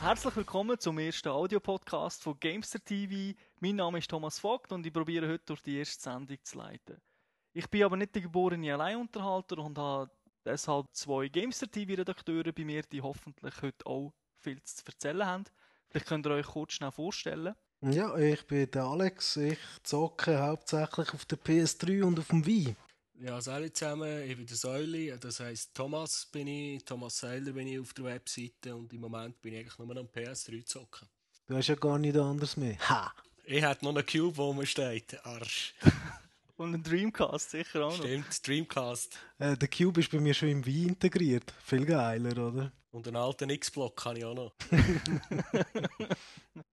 Herzlich willkommen zum ersten Audiopodcast von Gamester TV. Mein Name ist Thomas Vogt und ich probiere heute durch die erste Sendung zu leiten. Ich bin aber nicht der geborene Alleinunterhalter und habe deshalb zwei Gamester TV-Redakteure bei mir, die hoffentlich heute auch viel zu erzählen haben. Vielleicht könnt ihr euch kurz schnell vorstellen. Ja, ich bin der Alex. Ich zocke hauptsächlich auf der PS3 und auf dem Wii. Ja, alle zusammen, ich bin der Säuli, das heisst Thomas bin ich, Thomas Seiler bin ich auf der Webseite und im Moment bin ich eigentlich nur am PS3 zocken. Du hast ja gar nichts anderes mehr. Ha! Ich hätte noch einen Cube, wo man steht, Arsch. und einen Dreamcast sicher auch noch. Stimmt, Dreamcast. Äh, der Cube ist bei mir schon im Wii integriert. Viel geiler, oder? Und einen alten X-Block habe ich auch noch.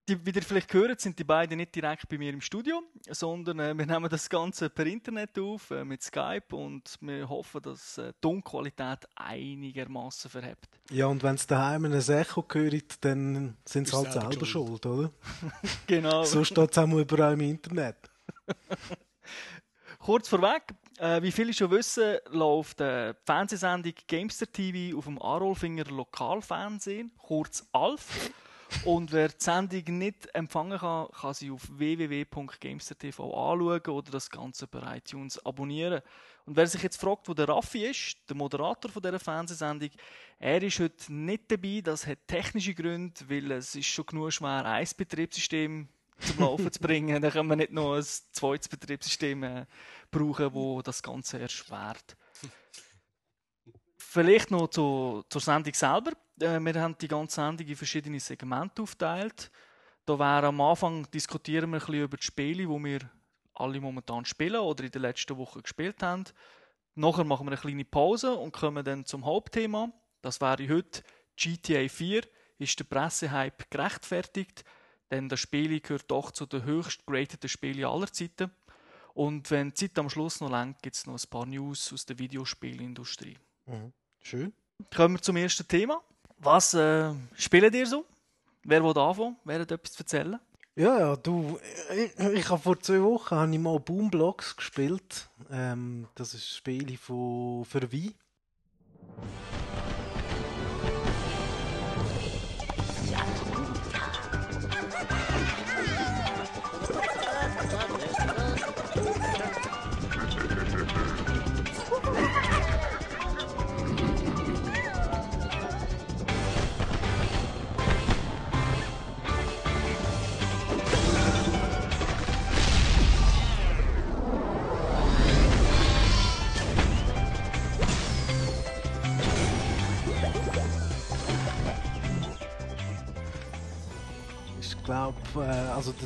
die, wie ihr vielleicht gehört, sind die beiden nicht direkt bei mir im Studio, sondern äh, wir nehmen das Ganze per Internet auf, äh, mit Skype und wir hoffen, dass äh, die Tonqualität einigermaßen verhebt. Ja, und wenn es daheim ein Echo gehört, dann sind sie halt selber, selber schuld. schuld, oder? genau. so steht es auch überall im Internet. Kurz vorweg, äh, wie viele schon wissen, läuft die Fernsehsendung Gamester TV auf dem Arolfinger Lokalfernsehen, kurz ALF. Und wer die Sendung nicht empfangen kann, kann sie auf www.gamester.tv anschauen oder das Ganze bei iTunes abonnieren. Und wer sich jetzt fragt, wo der Raffi ist, der Moderator von dieser Fernsehsendung, er ist heute nicht dabei. Das hat technische Gründe, weil es ist schon genug schwer, ein Betriebssystem zum Laufen zu bringen. Dann können wir nicht noch ein zweites Betriebssystem äh, brauchen, wo das Ganze erschwert. Vielleicht noch zu, zur Sendung selber. Äh, wir haben die ganze Sendung in verschiedene Segmente aufgeteilt. Da wäre am Anfang diskutieren wir ein bisschen über die Spiele, die wir alle momentan spielen oder in den letzten Wochen gespielt haben. Nachher machen wir eine kleine Pause und kommen dann zum Hauptthema. Das wäre heute GTA 4. Ist der Pressehype gerechtfertigt? Denn das Spiel gehört doch zu den höchst gerateten Spielen aller Zeiten. Und wenn die Zeit am Schluss noch lenkt, gibt es noch ein paar News aus der Videospielindustrie. Mhm. Schön. Kommen wir zum ersten Thema. Was äh, spielt ihr so? Wer will anfangen? Wer hat etwas zu erzählen? Ja, ja, du, ich, ich habe vor zwei Wochen habe ich mal Boomblocks gespielt. Ähm, das ist ein Spiel von, für Wii.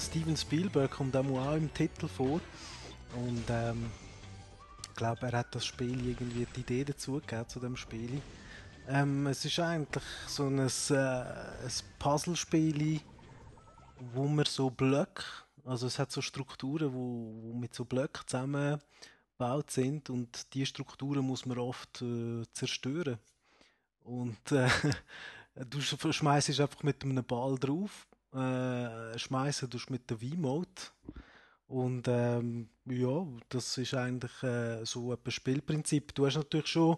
Steven Spielberg kommt auch im Titel vor. Und ähm, ich glaube, er hat das Spiel irgendwie die Idee dazu gegeben, zu dem Spiel. Ähm, es ist eigentlich so ein, äh, ein Puzzlespiel, wo man so Blöcke, also es hat so Strukturen, wo, wo mit so Blöcken zusammengebaut sind und die Strukturen muss man oft äh, zerstören. Und äh, du schmeißt einfach mit einem Ball drauf äh, schmeißen tust mit der V-Mode. Und ähm, ja, das ist eigentlich äh, so ein Spielprinzip. Du hast natürlich schon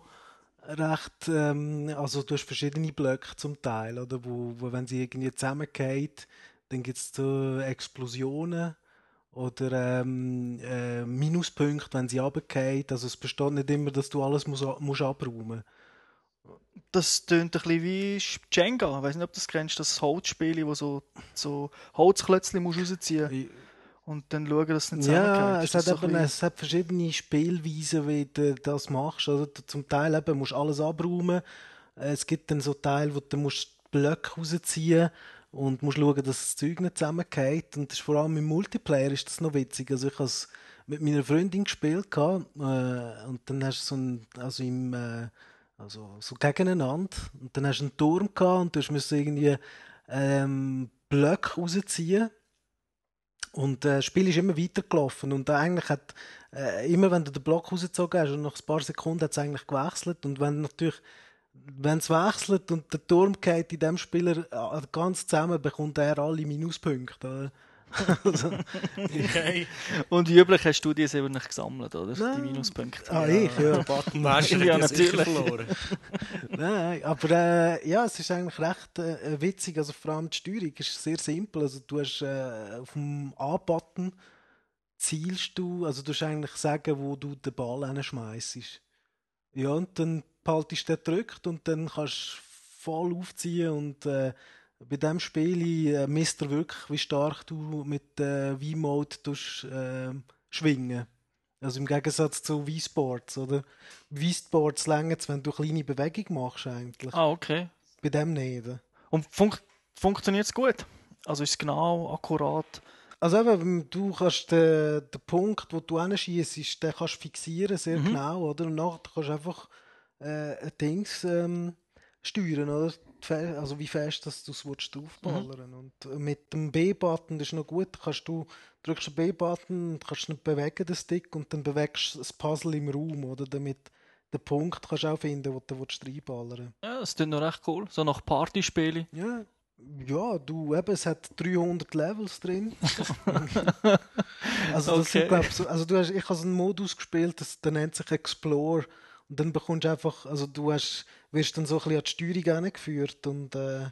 recht, ähm, also du hast verschiedene Blöcke zum Teil, oder? Wo, wo wenn sie irgendwie zusammengehen, dann gibt es so Explosionen oder ähm, äh, Minuspunkte, wenn sie runtergehen. Also es besteht nicht immer, dass du alles musst, musst abräumen musst das tönt ein bisschen wie Jenga. Ich weiß nicht, ob du das kennst, das Holzspiel, wo so, so Holzklötzchen musst rausziehen musst. Und dann schauen, dass es nicht Ja, es hat, so eben, es hat verschiedene Spielweisen, wie du das machst. Also, zum Teil eben, musst du alles abräumen. Es gibt dann so Teile, wo du musst Blöcke rausziehen und musst schauen, dass das Zeug nicht zusammengeht. Und das ist vor allem im Multiplayer ist das noch witzig. Also ich habe es mit meiner Freundin gespielt äh, und dann hast du so ein, also im äh, also so gegeneinander. Und dann hast du einen Turm gehabt und du musst irgendwie ähm, Blöcke rausziehen. Und äh, das Spiel ist immer weitergelaufen. Und eigentlich hat, äh, immer wenn du den Block rausgezogen hast und nach ein paar Sekunden hat es eigentlich gewechselt. Und wenn natürlich, wenn es wechselt und der Turm geht in dem Spieler äh, ganz zusammen, bekommt er alle Minuspunkte. Also, Okay. Und wie üblich hast du die selber nicht gesammelt, oder? Nein. Die Minuspunkte. ah, ich, ja. Buttonmaster Ja, natürlich. verloren. Nein, aber äh, ja, es ist eigentlich recht äh, witzig. Also vor allem die Steuerung ist sehr simpel. Also du hast äh, auf dem A-Button zielst du, also du musst eigentlich sagen, wo du den Ball hinschmeißt. Ja, und dann behaltest du den gedrückt und dann kannst du voll aufziehen und äh, bei diesem Spiel äh, misst er wirklich, wie stark du mit äh, V-Mode äh, schwingen. Also im Gegensatz zu Wii-Sports, oder? Wii-Sports länger wenn du kleine Bewegung machst eigentlich. Ah, okay. Bei dem nicht. Und fun funktioniert es gut? Also ist es genau, akkurat? Also eben, du kannst den, den Punkt, wo du hinschießt, den kannst du fixieren, sehr Mhm. genau, oder? Und nachher kannst du einfach äh, Dings ähm, steuern, oder? Also wie fest dass du es willst draufballern Mhm. Und mit dem B-Button, das ist noch gut, kannst du, drückst den B-Button und kannst nicht bewegen, den Stick, und dann bewegst du das Puzzle im Raum, oder? Damit den Punkt kannst du auch finden, wo du willst reinballern Ja, das klingt noch recht cool. So nach Partyspielen. Ja, ja, du, eben, es hat 300 Levels drin. also, das Okay. sind, glaub, so, also du hast, ich habe so einen Modus gespielt, das, der nennt sich Explore. Dann bekommst du einfach, also du hast, wirst dann so ein bisschen an die Steuerung hingeführt und äh,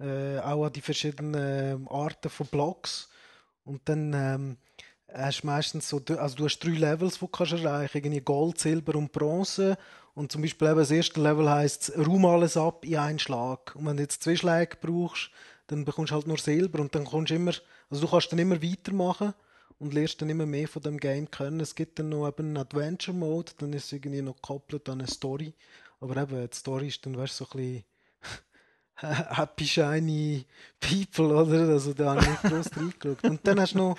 äh, auch an die verschiedenen Arten von Blocks. Und dann ähm, hast du meistens so, also du hast drei Levels, die du erreichen irgendwie Gold, Silber und Bronze. Und zum Beispiel eben das erste Level heisst, rum alles ab in einen Schlag. Und wenn du jetzt zwei Schläge brauchst, dann bekommst du halt nur Silber und dann kommst du immer, also du kannst dann immer weitermachen und lernst dann immer mehr von dem Game kennen. Es gibt dann noch eben einen Adventure Mode, dann ist es irgendwie noch gekoppelt an eine Story. Aber eben, die Story ist dann, weißt du, so ein bisschen happy, shiny people, oder? Also da habe ich nicht groß reingeschaut. Und dann hast du noch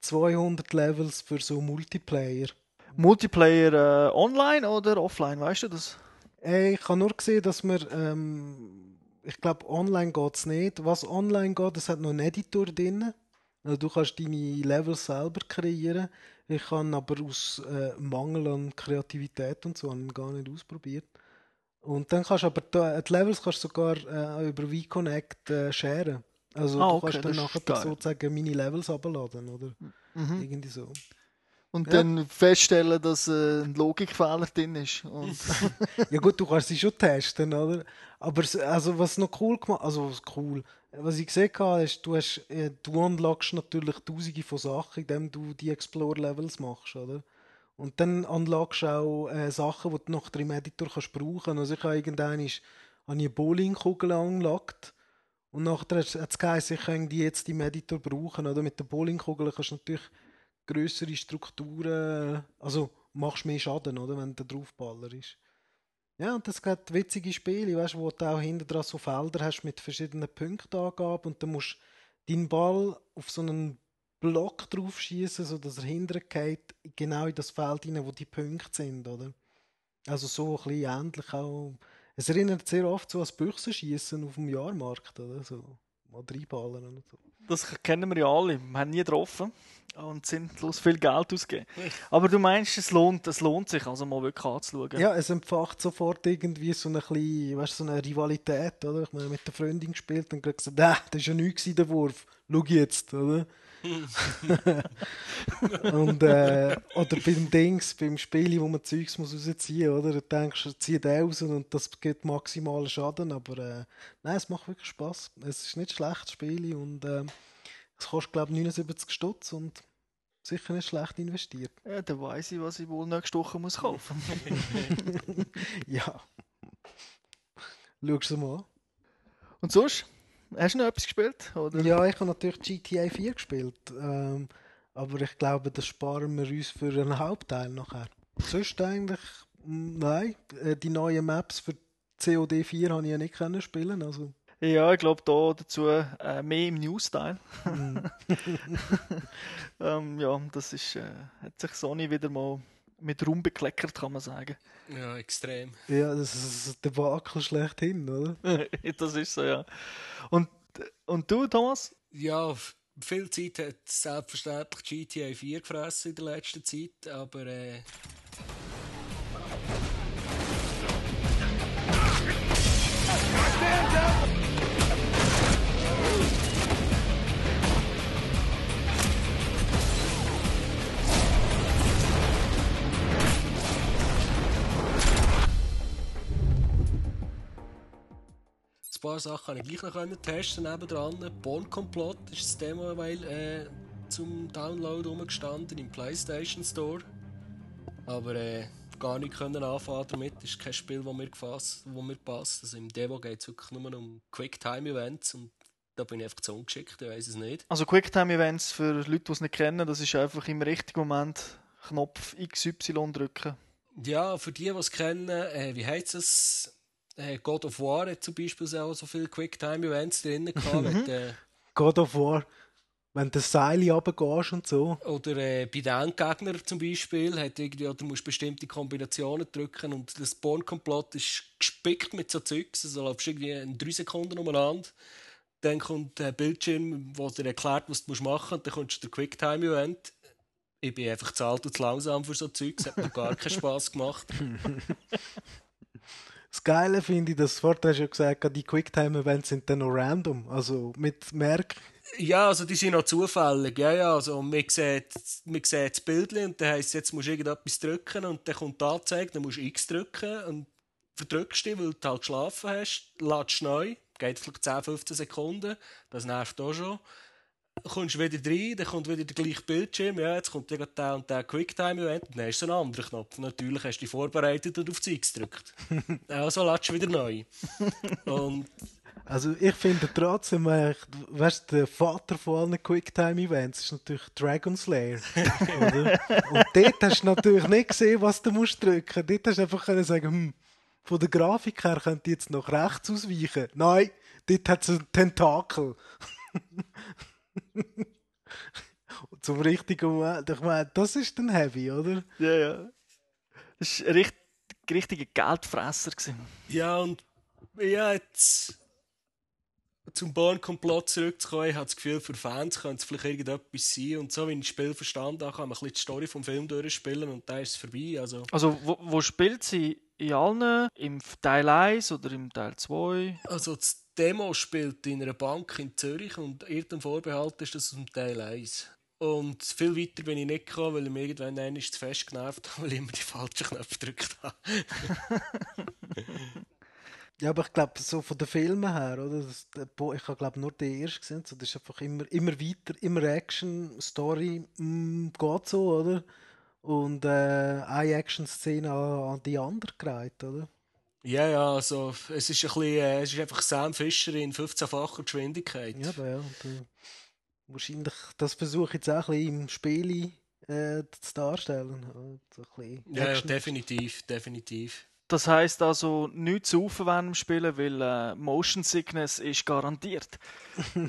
200 Levels für so Multiplayer. Multiplayer äh, online oder offline, weißt du das? Äh, Ich habe nur gesehen, dass wir, ähm, ich glaube, online geht es nicht. Was online geht, es hat noch einen Editor drin. Also du kannst deine Levels selber kreieren. Ich kann aber aus äh, Mangel an Kreativität und so habe gar nicht ausprobiert. Und dann kannst du aber da, die Levels kannst du sogar äh, über WeConnect äh, sharen. Also Ah, du okay, kannst dann nachher sozusagen meine Levels abladen, oder? Mhm. Irgendwie so. Und Ja. dann feststellen, dass äh, ein Logikfehler drin ist. Ja gut, du kannst sie schon testen, oder? Aber also was noch cool gemacht, also was cool, was ich gesehen habe, ist, du hast, äh, du unlockst natürlich tausende von Sachen, indem du die Explore-Levels machst, oder? Und dann unlockst du auch äh, Sachen, die du nachher im Editor kannst brauchen. Also ich habe irgendwann habe ich eine Bowlingkugel unlockt und nachher hat es geheißen, ich kann die jetzt im Editor brauchen, oder? Mit der Bowlingkugel kannst du natürlich größere Strukturen, also machst mehr Schaden, oder, wenn der draufballer ist. Ja, und das gibt witzige Spiele, weißt, wo du auch hinter dran so Felder hast mit verschiedenen Punktangaben und dann musst du deinen Ball auf so einen Block drauf schießen, sodass er hinterher geht, genau in das Feld hinein, wo die Punkte sind, oder? Also so ein bisschen ähnlich auch. Es erinnert sehr oft so an das Büchsenschießen auf dem Jahrmarkt, oder? So, mal reinballern und so. Das kennen wir ja alle. Wir haben nie getroffen und sinnlos viel Geld ausgegeben. Aber du meinst, es lohnt, es lohnt sich, also mal wirklich anzuschauen. Ja, es entfacht sofort irgendwie so eine, kleine, weißt, so eine Rivalität, oder? Ich meine, mit der Freundin gespielt und gesagt, ah, das ist ja nichts der Wurf. Schau jetzt, oder? und, äh, oder beim Dings, beim Spiel, wo man Zeugs muss rausziehen muss, oder? Du denkst, du zieh den raus und das gibt maximalen Schaden, aber äh, nein, es macht wirklich Spaß. Es ist nicht schlecht, das Spiel, und äh, es kostet, glaube ich, 79 Stutz und sicher nicht schlecht investiert. Ja, dann weiss ich, was ich wohl nächste Woche muss kaufen Ja. Schau es mal an. Und sonst? Hast du noch etwas gespielt? Oder? Ja, ich habe natürlich GTA 4 gespielt. Ähm, aber ich glaube, das sparen wir uns für einen Hauptteil nachher. Sonst eigentlich, nein. Äh, Die neuen Maps für COD 4 habe ich ja nicht können spielen. Also, Ja, ich glaube da dazu äh, mehr im News-Teil. mm, ähm, ja, das ist, äh, hat sich Sony wieder mal mit Ruhm bekleckert, kann man sagen. Ja, extrem. ja, das ist ein Debakel schlechthin, oder? das ist so, ja. Und, und du, Thomas? Ja, viel Zeit hat selbstverständlich GTA 4 gefressen in der letzten Zeit, aber äh, paar Sachen ich gleich noch können testen nebendran. Born Complot ist das Demo weil, äh, zum Download rumgestanden im PlayStation Store. Aber äh, gar nicht können anfangen damit. Das ist kein Spiel, das mir, gefasst, wo mir passt. Also im Demo geht es wirklich nur um Quicktime-Events und da bin ich einfach zu ungeschickt, ich weiß es nicht. Also Quicktime-Events für Leute, die es nicht kennen, das ist einfach im richtigen Moment Knopf XY drücken. Ja, für die, die es kennen, äh, wie heißt es? Äh, God of War hat zum Beispiel auch so viele Quicktime-Events drin gehabt. mit, äh, God of War, wenn du Seil runtergehst und so. Oder äh, bei den Endgegnern zum Beispiel, hat irgendwie, oder musst bestimmte Kombinationen drücken und das Born-Komplott ist gespickt mit so Zeugs, also läufst irgendwie in drei Sekunden umeinander. Dann kommt der Bildschirm, wo dir erklärt, was du machen musst, und dann kommst du der Quicktime-Event. Ich bin einfach zu alt und zu langsam für so Zeugs, hat mir gar keinen Spass gemacht. Das Geile finde ich, dass vorher hast du ja gesagt, die Quicktime-Events sind dann noch random, also mit Merk. Ja, also die sind noch zufällig. Ja, ja, also man sieht, man sieht das Bild und dann heisst jetzt musst du irgendetwas drücken und dann kommt die Anzeige, dann musst du X drücken und verdrückst dich, weil du halt geschlafen hast, ladest neu, geht vielleicht 10, 15 Sekunden, das nervt auch schon. Kommst du wieder rein, dann kommt wieder der gleiche Bildschirm, ja, jetzt kommt der der und der Quicktime-Event, dann hast du einen anderen Knopf. Natürlich hast du dich vorbereitet und auf die X gedrückt. also ladest du wieder neu. Und Also ich finde trotzdem, äh, weißt du, der Vater von allen Quicktime-Events ist natürlich Dragon Slayer. oder? Und dort hast du natürlich nicht gesehen, was du musst drücken. Dort hast du einfach können sagen, hm, von der Grafik her könnte ich jetzt nach rechts ausweichen. Nein, dort hat es einen Tentakel. Zum richtigen Moment. Ich meine, das ist dann heavy, oder? Ja, ja. Das war ein richtig, richtiger Geldfresser. Gewesen. Ja, und ja, jetzt zum Born-Komplott zurückzukommen, ich habe das Gefühl, für Fans könnte es vielleicht irgendetwas sein. Und so wie ich das Spiel verstanden habe, kann man ein bisschen die Story vom Film durchspielen und dann ist es vorbei. Also, Also, wo, wo spielt sie? In allen? Im Teil 1 oder im Teil 2? also das Demo spielt in einer Bank in Zürich und irgendein Vorbehalt ist das dem Teil 1. Und viel weiter bin ich nicht gekommen, weil ich mir irgendwann einmal zu fest genervt habe, weil ich immer die falschen Knöpfe gedrückt habe. Ja, aber ich glaube, so von den Filmen her, oder? Das, ich habe glaube nur den ersten gesehen. So, das ist einfach immer, immer weiter, immer Action, Story, mm, geht so, oder? Und äh, eine Action-Szene an, an die andere gereiht, oder? Ja, ja, also es ist ein bisschen, äh, es ist einfach Sam Fischer in 15-facher Geschwindigkeit. Ja, aber ja. Und, äh, wahrscheinlich, das versuche ich jetzt auch ein bisschen im Spiel äh, zu darstellen. oder? So ein bisschen ja, ja, definitiv, definitiv. Das heisst also, nichts zu saufen während dem Spielen, weil äh, Motion Sickness ist garantiert.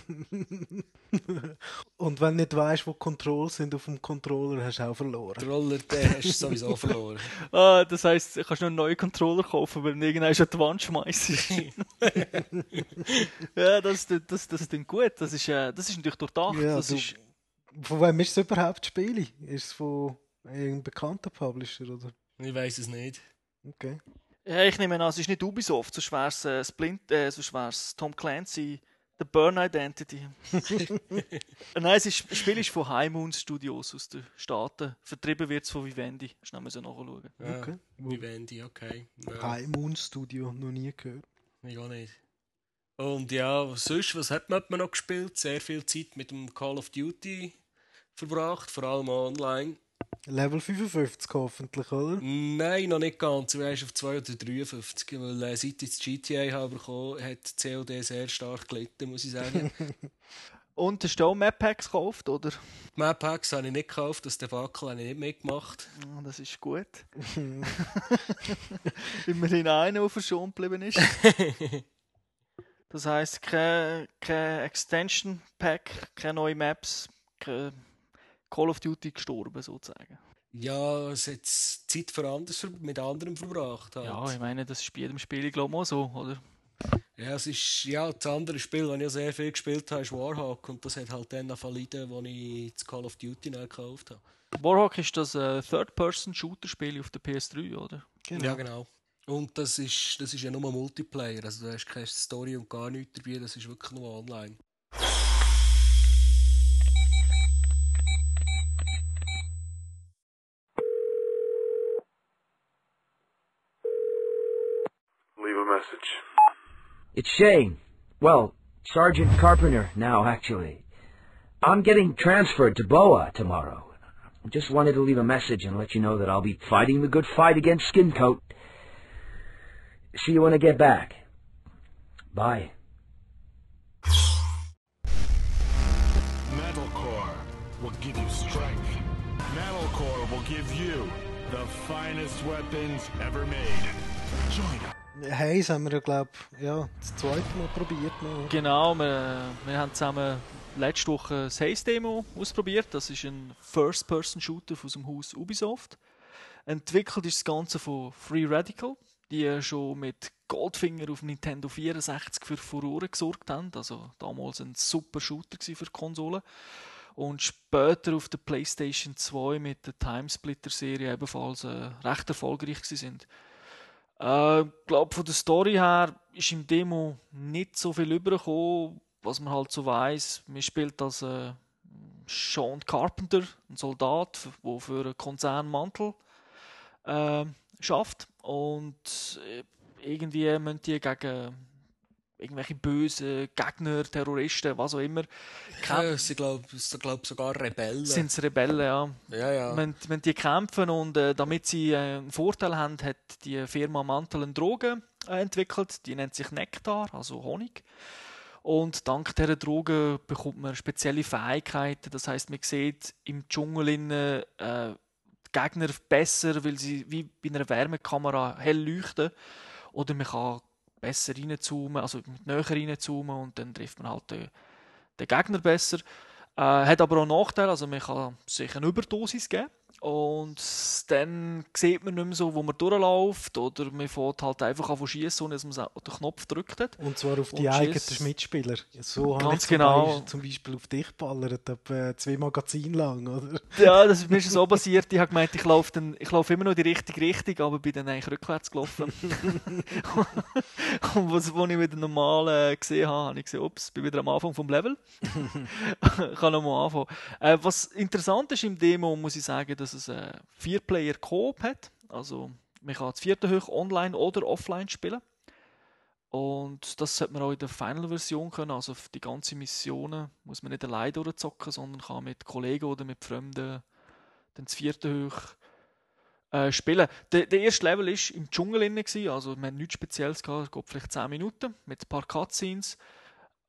Und wenn du nicht weißt, wo die Controls sind auf dem Controller, hast du auch verloren. Der Roller, den hast du sowieso verloren. Ah, das heisst, du kannst noch einen neuen Controller kaufen, weil du irgendwann schon die Wand schmeißt. ja, das, das, das, klingt gut. Das ist, äh, das ist natürlich durchdacht. Ja, das du- ist, Von wem ist es überhaupt das Spiel? Ist es von einem bekannten Publisher, oder? Ich weiß es nicht. Okay. ja, ich nehme an, es ist nicht Ubisoft, so schwer es äh, Splint, äh, Tom Clancy, The Burn Identity. Äh, Nein, es ist, das Spiel ist von High Moon Studios aus den Staaten. Vertrieben wird es von Vivendi. Schnell müssen nachschauen. Ja, Okay. Vivendi, okay. Ja, High Moon Studio, noch nie gehört. ich auch nicht. Und ja, was sonst, was hat man, hat man noch gespielt? Sehr viel Zeit mit dem Call of Duty verbracht, vor allem online. Level 55 hoffentlich, oder? Nein, noch nicht ganz. Du erst auf 2 oder 53. Weil äh, seit ich das GTA habe bekommen, hat COD sehr stark gelitten, muss ich sagen. Und hast du auch Map Packs gekauft, oder? Map Packs habe ich nicht gekauft, das Debakel habe ich nicht mitgemacht. Ah, das ist gut. Immerhin einer, der verschont geblieben ist. Das heisst, kein, kein Extension Pack, keine neuen Maps, kein Call of Duty gestorben sozusagen. Ja, es hat Zeit für anders mit anderem verbracht. Halt. Ja, ich meine, das ist bei jedem Spiel, glaube ich, auch so, oder? Ja, es ist, ja, das andere Spiel, das ich ja sehr viel gespielt habe, ist Warhawk. Und das hat halt dann noch verleiden, als ich das Call of Duty gekauft habe. Warhawk ist das äh, Third-Person-Shooter-Spiel auf der PS3, oder? Ja, genau. Und das ist, das ist ja nur Multiplayer. Also du hast keine Story und gar nichts dabei. Das ist wirklich nur online. It's Shane. Well, Sergeant Carpenter now, actually. I'm getting transferred to Boa tomorrow. Just wanted to leave a message and let you know that I'll be fighting the good fight against Skincoat. See you when I get back. Bye. Metalcore will give you strength. Metalcore will give you the finest weapons ever made. Join us. Haze haben wir ja, glaube ja, das zweite Mal probiert. Noch. Genau, wir, wir haben zusammen letzte Woche das Haze-Demo ausprobiert. Das ist ein First-Person-Shooter aus dem Haus Ubisoft. Entwickelt ist das Ganze von Free Radical, die schon mit Goldfinger auf Nintendo 64 für Furore gesorgt haben. Also damals ein super Shooter für die Konsole. Und später auf der PlayStation 2 mit der Timesplitter-Serie ebenfalls äh, recht erfolgreich sind. Äh, glaube, von der Story her ist im Demo nicht so viel übergekommen, was man halt so weiß. Man spielt als äh, Sean Carpenter, ein Soldat, der für einen Konzern Mantel äh, schafft. Und äh, irgendwie müssen die gegen irgendwelche bösen Gegner, Terroristen, was auch immer. Ja, sie glaube glaub sogar Rebellen. Sind es Rebellen, ja. Ja, ja. Wenn, wenn die kämpfen und äh, damit sie äh, einen Vorteil haben, hat die Firma Mantel eine Droge äh, entwickelt, die nennt sich Nektar, also Honig. Und dank dieser Droge bekommt man spezielle Fähigkeiten. Das heißt, man sieht im Dschungel innen, äh, die Gegner besser, weil sie wie bei einer Wärmekamera hell leuchten. Oder man kann besser reinzoomen, also näher reinzoomen und dann trifft man halt den, den Gegner besser. Äh, hat aber auch Nachteile, also man kann sich eine Überdosis geben und dann sieht man nicht mehr so, wo man durchläuft oder man fährt halt einfach an schießen, ohne dass man den Knopf drückt. Und zwar auf die eigenen Mitspieler. So Ganz ich zum genau. Beispiel, zum Beispiel auf dich ballert, etwa zwei Magazine lang, oder? Ja, das ist mir schon so passiert. Ich habe gemeint, ich laufe, dann, ich laufe immer noch die richtige Richtung, aber bin dann eigentlich rückwärts gelaufen. und was, als ich wieder normal äh, gesehen habe, habe ich gesehen, ups, bin wieder am Anfang vom Level. ich kann nochmal anfangen. Äh, was interessant ist im Demo, muss ich sagen, dass es äh, vier Player Coop hat. Also man kann das vierte hoch online oder offline spielen. Und das sollte man auch in der Final-Version können. Also für die ganzen Missionen muss man nicht allein durchzocken, sondern kann mit Kollegen oder mit Fremden dann das vierte hoch äh, spielen. Der, der erste Level war im Dschungel, gewesen, also wir haben nichts Spezielles gehabt, es geht vielleicht 10 Minuten mit ein paar Cutscenes.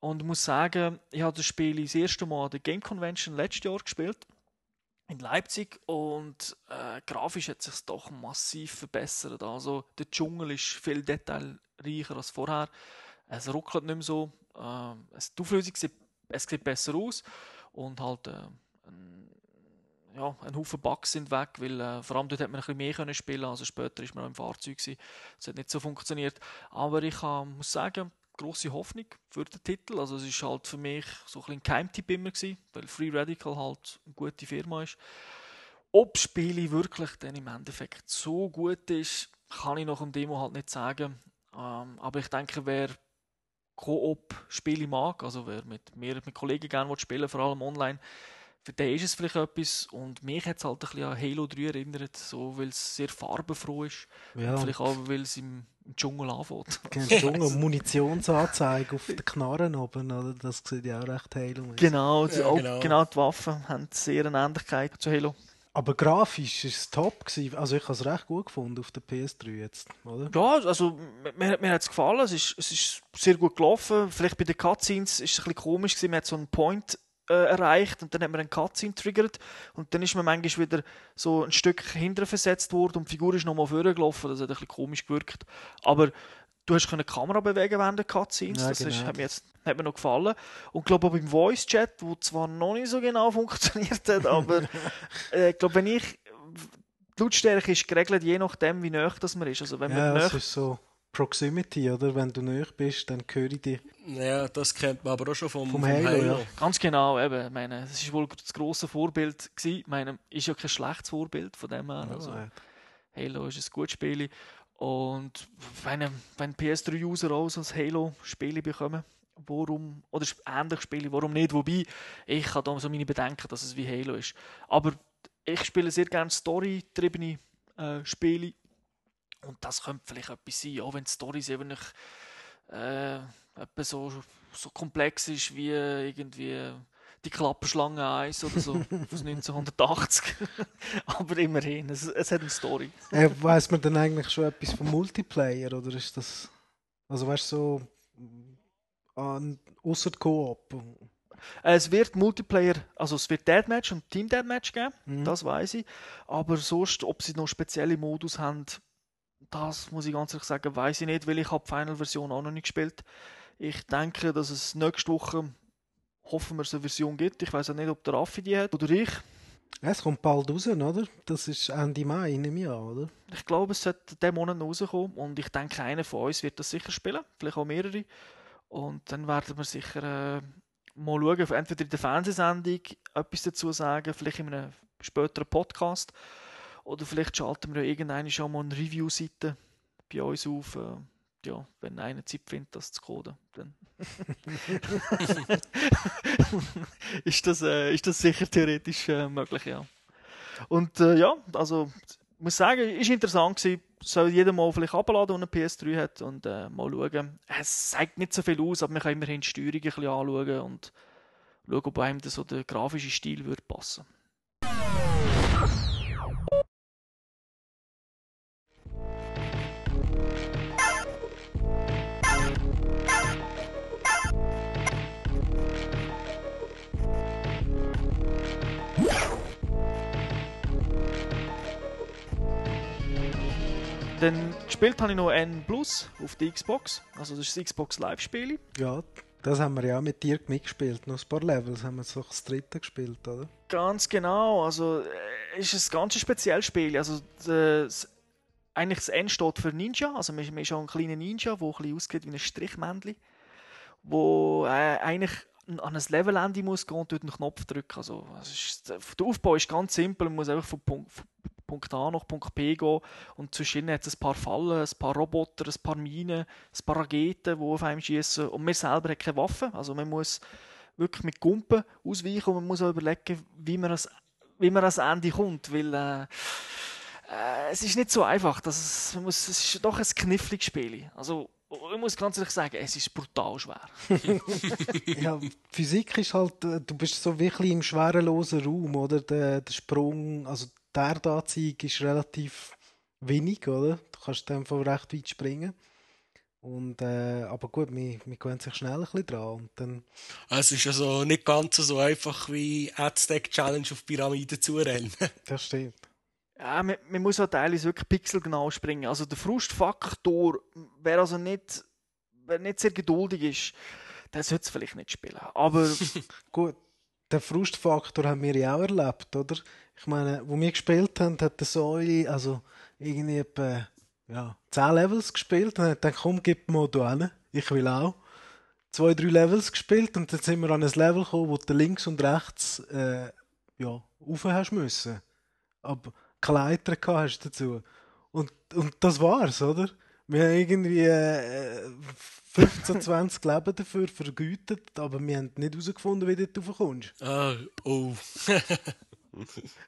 Und ich muss sagen, ich habe das Spiel das erste Mal an der Game Convention letztes Jahr gespielt in Leipzig und äh, grafisch hat sich doch massiv verbessert. Also der Dschungel ist viel detailreicher als vorher. Es ruckelt nicht mehr so. Äh, es, die Auflösung sieht, es sieht besser aus und halt äh, ein, ja, ein Haufen Bugs sind weg, weil äh, vor allem dort hat man ein bisschen mehr können spielen. Also später ist man auch im Fahrzeug gewesen. Es hat nicht so funktioniert. Aber ich äh, muss sagen, große Hoffnung für den Titel. Also es ist halt für mich so ein ein Keimtipp immer gewesen, weil Free Radical halt eine gute Firma ist. Ob das Spiel wirklich dann im Endeffekt so gut ist, kann ich nach dem Demo halt nicht sagen. Ähm, aber ich denke, wer Koop-Spiele mag, also wer mit mir mit Kollegen gerne will spielen vor allem online, für den ist es vielleicht etwas. Und mich hat es halt ein bisschen an Halo 3 erinnert, so, weil es sehr farbenfroh ist. Ja, vielleicht auch, weil es im, im Dschungel anfängt. Genau, Dschungel, Munitionsanzeige auf den Knarren oben, oder? Das sieht ja auch recht heil aus. Genau, die, Ja, auch, genau. genau. die Waffen haben sehr eine Ähnlichkeit zu Halo. Aber grafisch ist es top gewesen. Also ich habe es recht gut gefunden auf der PS3 jetzt, oder? Ja, also mir, mir, mir hat es gefallen. Es ist, es ist sehr gut gelaufen. Vielleicht bei den Cutscenes ist es ein bisschen komisch gewesen. Man hat so einen Point äh, erreicht und dann hat man einen Cutscene triggert und dann ist man manchmal wieder so ein Stück hinterher versetzt worden und die Figur ist nochmal vorher gelaufen. Das hat ein bisschen komisch gewirkt. Aber du hast die Kamera bewegen während der Cutscenes. Ja, das ist, genau. hat mir jetzt hat mir noch gefallen. Und ich glaube auch beim Voice Chat, wo zwar noch nicht so genau funktioniert hat, aber äh, ich glaube, wenn ich die Lautstärke ist geregelt, je nachdem, wie nah das man ist. Also wenn Ja, man näher ist so Proximity, oder? Wenn du näher bist, dann höre ich dich. Ja, das kennt man aber auch schon vom, Vom vom Halo, Halo. ja. Ganz genau, eben. Ich meine, es ist wohl das grosse Vorbild gewesen. Ich meine, ist ja kein schlechtes Vorbild von dem her. Also, Ja, Halo ist ein gutes Spiel. Und wenn, wenn PS3-User auch so ein Halo-Spiel bekommen, warum, oder ähnlich Spiele, warum nicht? Wobei, ich habe da so meine Bedenken, dass es wie Halo ist. Aber ich spiele sehr gerne Story-getriebene äh, Spiele. Und das könnte vielleicht etwas sein, auch wenn die Storys eben nicht, äh, so, so komplex ist wie irgendwie die Klapperschlange 1 oder so aus 1980. Aber immerhin, es, es hat eine Story. Äh, weiß man denn eigentlich schon etwas vom Multiplayer oder ist das. Also weißt du, so. An, außer Koop? Es wird Multiplayer, also es wird Deathmatch und Team Deathmatch geben, Mhm. das weiß ich. Aber sonst, ob sie noch spezielle Modus haben, das muss ich ganz ehrlich sagen, weiß ich nicht, weil ich habe die Final-Version auch noch nicht gespielt. Ich denke, dass es nächste Woche hoffen wir, es eine Version gibt. Ich weiß auch nicht, ob der Raffi die hat oder ich. Es kommt bald raus, oder? Das ist Ende Mai, nehme ich an, oder? Ich glaube, es sollte diesen Monat rauskommen und ich denke, einer von uns wird das sicher spielen, vielleicht auch mehrere. Und dann werden wir sicher äh, mal schauen, entweder in der Fernsehsendung etwas dazu sagen, vielleicht in einem späteren Podcast oder vielleicht schalten wir ja irgendeine schon mal eine Review-Seite bei uns auf, äh, ja, wenn einer Zeit findet, das zu coden, dann ist, das, äh, ist das sicher theoretisch äh, möglich, ja. Und äh, ja, also ich muss sagen, ist interessant gewesen. Soll jeder mal vielleicht abladen, der eine PS3 hat und äh, mal schauen. Es zeigt nicht so viel aus, aber man kann immerhin die Steuerung ein bisschen anschauen und schauen, ob einem so der grafische Stil würde passen. Dann gespielt habe ich noch N Plus auf der Xbox. Also das ist das Xbox Live-Spiel. Ja, das haben wir ja mit dir mitgespielt. Noch ein paar Levels haben wir so das dritte gespielt, oder? Ganz genau. Also äh, ist ein ganz spezielles Spiel. Also das, eigentlich das N steht für Ninja. Also man, man ist auch ein kleiner Ninja, der ein bisschen aussieht wie ein Strichmännchen, wo äh, eigentlich an ein Levelende muss gehen und dort einen Knopf drücken. Also ist, der Aufbau ist ganz simpel. Man muss einfach von Punkt, von Punkt A nach Punkt B gehen und zwischen ihnen hat es ein paar Fallen, ein paar Roboter, ein paar Minen, ein paar Raketen, die auf einem schießen und man selber hat keine Waffe. Also man muss wirklich mit Gumpen ausweichen und man muss auch überlegen, wie man das, wie man das Ende kommt, weil äh, äh, es ist nicht so einfach. Das ist, man muss, es ist doch ein kniffliges Spiel. Also ich muss ganz ehrlich sagen, es ist brutal schwer. ja, Physik ist halt, äh, du bist so wirklich im schwerelosen Raum, oder? Der, der Sprung, also die Erdanziehung ist relativ wenig, oder? Du kannst dann von recht weit springen. Und, äh, aber gut, wir, wir gewöhnen sich schnell ein bisschen dran. Und dann, Es ist also nicht ganz so einfach wie Aztec Challenge auf Pyramiden zu rennen. das stimmt. Ja, man, man muss auch teilweise wirklich pixelgenau springen. Also der Frustfaktor, wer also nicht, wer nicht sehr geduldig ist, der sollte es vielleicht nicht spielen. Aber Gut, den Frustfaktor haben wir ja auch erlebt, oder? Ich meine, wo wir gespielt haben, hat der Säule, also irgendwie etwa, ja, 10 Levels gespielt und hat dann komm, gib mir da hin, ich will auch. Zwei, drei Levels gespielt und dann sind wir an ein Level gekommen, wo du links und rechts, äh, ja, rauf hast müssen. Aber keine Leiter gehabt hast dazu. Und, und das war's, oder? Wir haben irgendwie äh, 15, 20 Leben dafür vergütet, aber wir haben nicht herausgefunden, wie du dort raufkommst. ah, oh.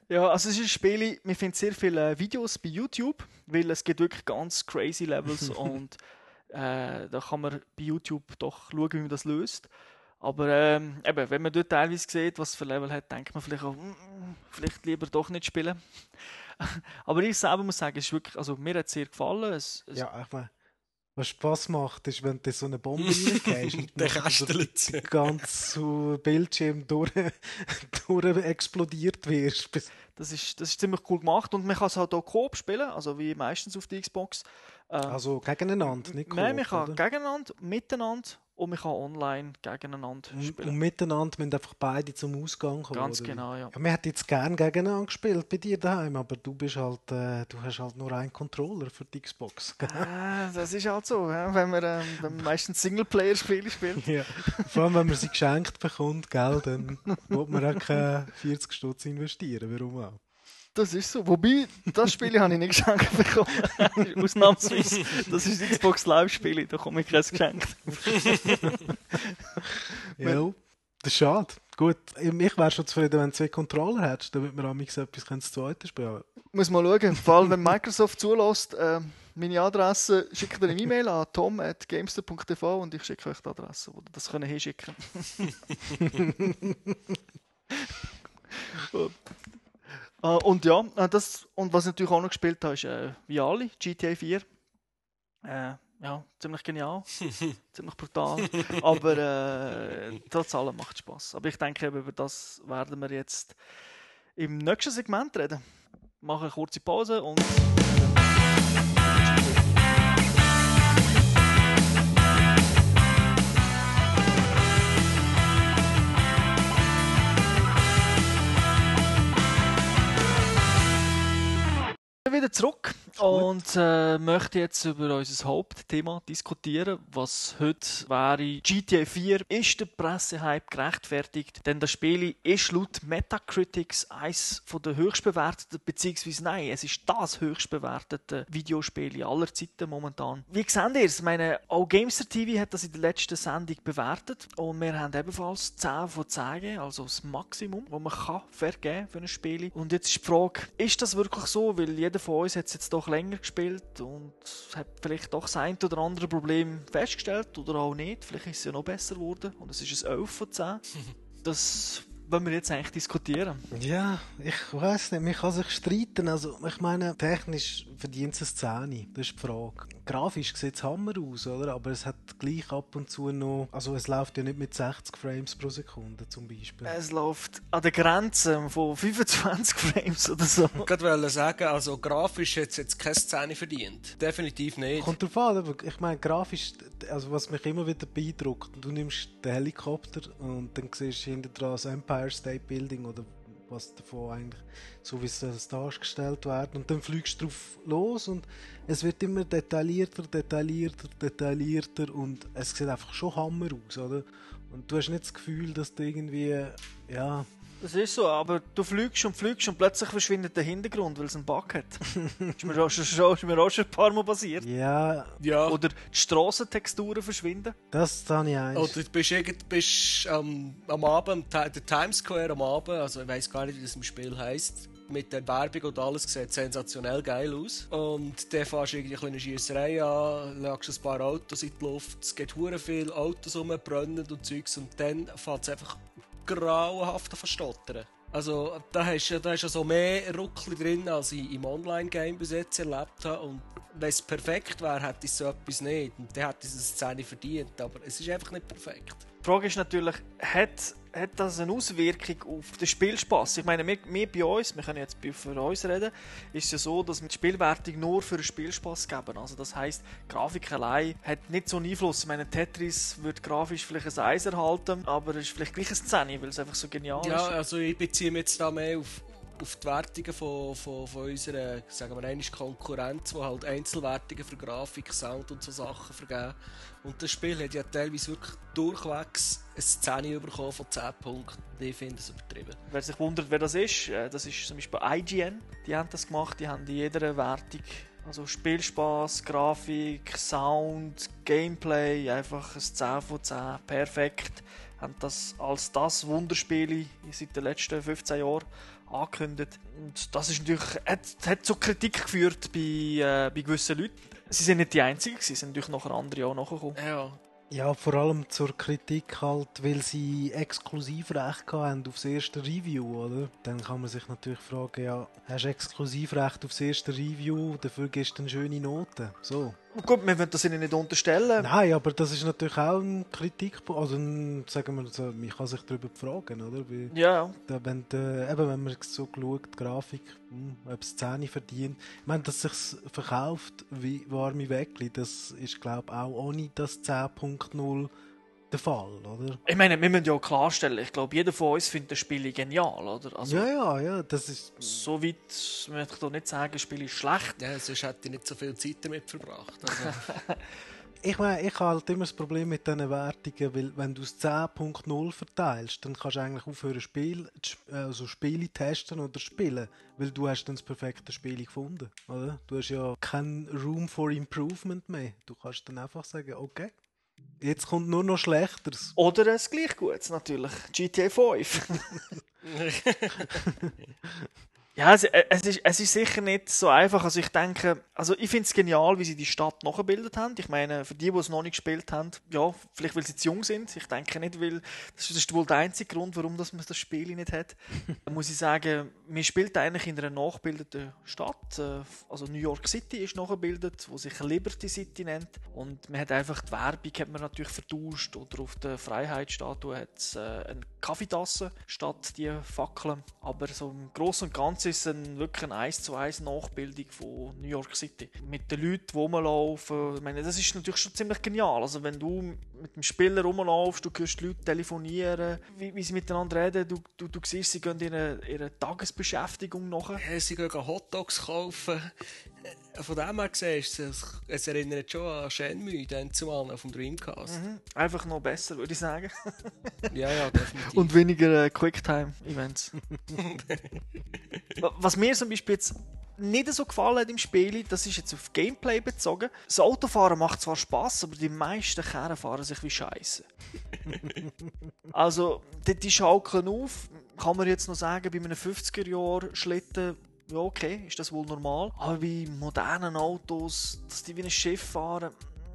ja, also es ist ein Spiel, wir finden sehr viele Videos bei YouTube, weil es gibt wirklich ganz crazy Levels und äh, da kann man bei YouTube doch schauen, wie man das löst. Aber ähm, eben, wenn man dort teilweise sieht, was für Level hat, denkt man vielleicht auch, mm, vielleicht lieber doch nicht spielen. Aber ich selber muss sagen, es ist wirklich, also mir hat es sehr gefallen. Es, es, Ja, ich meine, was Spaß macht, ist, wenn du so eine Bombe reingehst und Der nachher so kästelt. ganz so Bildschirm durch, durch explodiert wirst. Das ist, das ist ziemlich cool gemacht und man kann es halt auch Coop spielen, also wie meistens auf der Xbox. Ähm, Also gegeneinander, nicht Nein, man kann oder? gegeneinander, miteinander und man kann online gegeneinander spielen. und miteinander müssen einfach beide zum Ausgang kommen. Ganz oder genau, ja. Ja, wir hätten jetzt gern gegeneinander gespielt bei dir daheim, aber du bist halt, äh, du hast halt nur einen Controller für die Xbox. gell? Ah, das ist halt so, ja, wenn man, ähm, wenn man meistens Singleplayer-Spiele spielt. ja. Vor allem, wenn man sie geschenkt bekommt, gell, dann will man auch keine 40 Stutz investieren. Warum auch? Das ist so. Wobei, das Spiel habe ich nicht geschenkt bekommen. Ausnahmsweise. Das ist Xbox Live-Spiel, da komme ich kein Geschenk. Ja, das ist schade. Gut, ich wäre schon zufrieden, wenn du zwei Controller hättest, damit wir am etwas das zweite spielen Muss mal schauen, vor allem wenn Microsoft zulässt, ähm, meine Adresse schickt ihr eine E-Mail an tom.gamester.tv und ich schicke euch die Adresse, wo ihr das können hinschicken äh, Und ja, äh, das, und was ich natürlich auch noch gespielt habe, ist äh, wie alle, GTA 4. Äh, ja, ziemlich genial, ziemlich brutal, aber äh, trotz allem macht Spaß. Aber ich denke, über das werden wir jetzt im nächsten Segment reden. Machen eine kurze Pause und. Wieder zurück und äh, möchte jetzt über unser Hauptthema diskutieren, was heute wäre. GTA 4 ist der Pressehype gerechtfertigt, denn das Spiel ist laut Metacritics eines der höchst bewerteten, beziehungsweise nein, es ist das höchst bewertete Videospiel aller Zeiten momentan. Wie seht ihr es? Meine, auch Gamester TV hat das in der letzten Sendung bewertet und wir haben ebenfalls 10 von 10 gegeben, also das Maximum, das man kann vergeben für ein Spiel. Und jetzt ist die Frage, ist das wirklich so? Weil jeder von uns hat es jetzt doch länger gespielt und hat vielleicht doch das ein oder andere Problem festgestellt oder auch nicht. Vielleicht ist es ja noch besser geworden und es ist ein 11 von 10. Das wollen wir jetzt eigentlich diskutieren? Ja, ich weiß nicht, man kann sich streiten. Also, ich meine, technisch verdient es eine 10. Das ist die Frage. Grafisch sieht es Hammer aus, oder? Aber es hat gleich ab und zu noch. Also, es läuft ja nicht mit 60 Frames pro Sekunde zum Beispiel. Es läuft an der Grenze von 25 Frames oder so. Ich wollte sagen, also grafisch hat es jetzt keine 10 verdient. Definitiv nicht. Kommt drauf an, aber ich meine, grafisch, also was mich immer wieder beeindruckt, du nimmst den Helikopter und dann siehst du hinter dran das Empire State Building oder was davon eigentlich, so wie es dargestellt wird. Und dann fliegst du drauf los und es wird immer detaillierter, detaillierter, detaillierter und es sieht einfach schon Hammer aus, oder? Und du hast nicht das Gefühl, dass du irgendwie, ja, das ist so, aber du fliegst und fliegst und plötzlich verschwindet der Hintergrund, weil es einen Bug hat. ist, mir auch schon, ist mir auch schon ein paar Mal passiert. Ja. ja. Oder die Strassentexturen verschwinden. Das ich eins. Oder du bist, irgend, bist ähm, am Abend, der Times Square am Abend, also ich weiß gar nicht, wie das im Spiel heisst, mit der Werbung und alles sieht sensationell geil aus. Und dann fährst du irgendwie eine Schiesserei an, legst ein paar Autos in die Luft, es geht hure viele Autos rum, brennen und Zeugs und dann fährt es einfach grauenhaft verstottern. Also da hast du da also mehr Ruckli drin, als ich im Online-Game bis jetzt erlebt habe. Und wenn es perfekt wäre, hätte ich so etwas nicht. Und dann hätte ich eine Szene verdient. Aber es ist einfach nicht perfekt. Die Frage ist natürlich, hat hat das eine Auswirkung auf den Spielspaß? Ich meine, wir, wir, bei uns, wir können jetzt für uns reden, ist es ja so, dass wir die Spielwertung nur für den Spielspaß geben. Also das heißt, Grafik allein hat nicht so einen Einfluss. Ich meine, Tetris wird grafisch vielleicht ein Eis erhalten, aber es ist vielleicht gleich ein 10, weil es einfach so genial ja, ist. Ja, also ich beziehe mich jetzt da mehr auf, auf die Wertungen von, von, von unserer sagen wir einmal Konkurrenz, die halt Einzelwertungen für Grafik, Sound und so Sachen vergeben. Und das Spiel hat ja teilweise wirklich durchwegs eine 10 bekommen von 10 Punkten. Ich finde es übertrieben. Wer sich wundert, wer das ist, äh, das ist zum Beispiel IGN. Die haben das gemacht, die haben in jeder Wertung also Spielspaß, Grafik, Sound, Gameplay, einfach ein 10 von 10, perfekt. Haben das als das Wunderspiel seit den letzten 15 Jahren angekündigt. Und das ist natürlich, hat, hat zu Kritik geführt bei, äh, bei gewissen Leuten. Sie sind nicht die Einzigen, sie sind natürlich noch andere auch nachgekommen. Ja. Ja, vor allem zur Kritik halt, weil sie Exklusivrecht haben aufs erste Review, oder? Dann kann man sich natürlich fragen, ja, hast du Exklusivrecht aufs erste Review, dafür gibst du eine schöne Note. So. Gut, wir wollen das ihnen nicht unterstellen. Nein, aber das ist natürlich auch ein Kritikpunkt. Also, ein, sagen wir so, man kann sich darüber fragen, oder? Weil, ja. Da, wenn, de, eben, wenn man so schaut, die Grafik, hm, ob es 10 verdient. Ich meine, dass es sich verkauft wie warme Weckli, das ist, glaube ich, auch ohne das 10.0 der Fall, oder? Ich meine, wir müssen ja auch klarstellen, ich glaube, jeder von uns findet das Spiel genial, oder? Also, ja, ja, ja, das ist... So weit möchte ich doch nicht sagen, das Spiel ist schlecht. Ja, sonst hätte ich nicht so viel Zeit damit verbracht. Also. ich meine, ich habe halt immer das Problem mit diesen Wertungen, weil wenn du es 10.0 verteilst, dann kannst du eigentlich aufhören, Spiel, also Spiele testen oder spielen, weil du hast dann das perfekte Spiel gefunden, oder? Du hast ja keinen Room for Improvement mehr. Du kannst dann einfach sagen, okay, Jetzt kommt nur noch Schlechteres. Oder ein gleich Gutes natürlich. GTA 5. Ja, es, äh, es, ist, es ist sicher nicht so einfach. Also ich denke, also ich finde es genial, wie sie die Stadt nachgebildet haben. Ich meine, für die, die es noch nicht gespielt haben, ja, vielleicht weil sie zu jung sind. Ich denke nicht, weil das ist wohl der einzige Grund, warum dass man das Spiel nicht hat. da muss ich sagen, man spielt eigentlich in einer nachgebildeten Stadt. Äh, Also New York City ist nachgebildet, wo sich Liberty City nennt. Und man hat einfach die Werbung hat man natürlich vertauscht. Oder auf der Freiheitsstatue hat es äh, eine Kaffeetasse statt die Fackeln. Aber so im Großen und Ganzen ist es wirklich eine 1 zu 1 Nachbildung von New York City. Mit den Leuten, die rumlaufen. Ich meine, das ist natürlich schon ziemlich genial. Also wenn du mit dem Spieler rumlaufst, du hörst die Leute telefonieren, wie, wie sie miteinander reden, du, du, du siehst, sie gehen ihrer, ihrer Tagesbeschäftigung nach. Ja, sie gehen Hotdogs kaufen. Von dem her gesehen, es, es erinnert schon an Shenmue, dann zumal auf dem Dreamcast. Einfach noch besser, würde ich sagen. Ja, ja, definitiv. Und weniger äh, Quicktime-Events. Wa- Was mir zum Beispiel jetzt nicht so gefallen hat im Spiel, das ist jetzt auf Gameplay bezogen. Das Autofahren macht zwar Spaß, aber die meisten Kerren fahren sich wie Scheiße. also, die, die schaukeln auf, kann man jetzt noch sagen, bei einem 50er-Jahr-Schlitten, ja okay, ist das wohl normal. Aber bei modernen Autos, dass die wie ein Schiff fahren,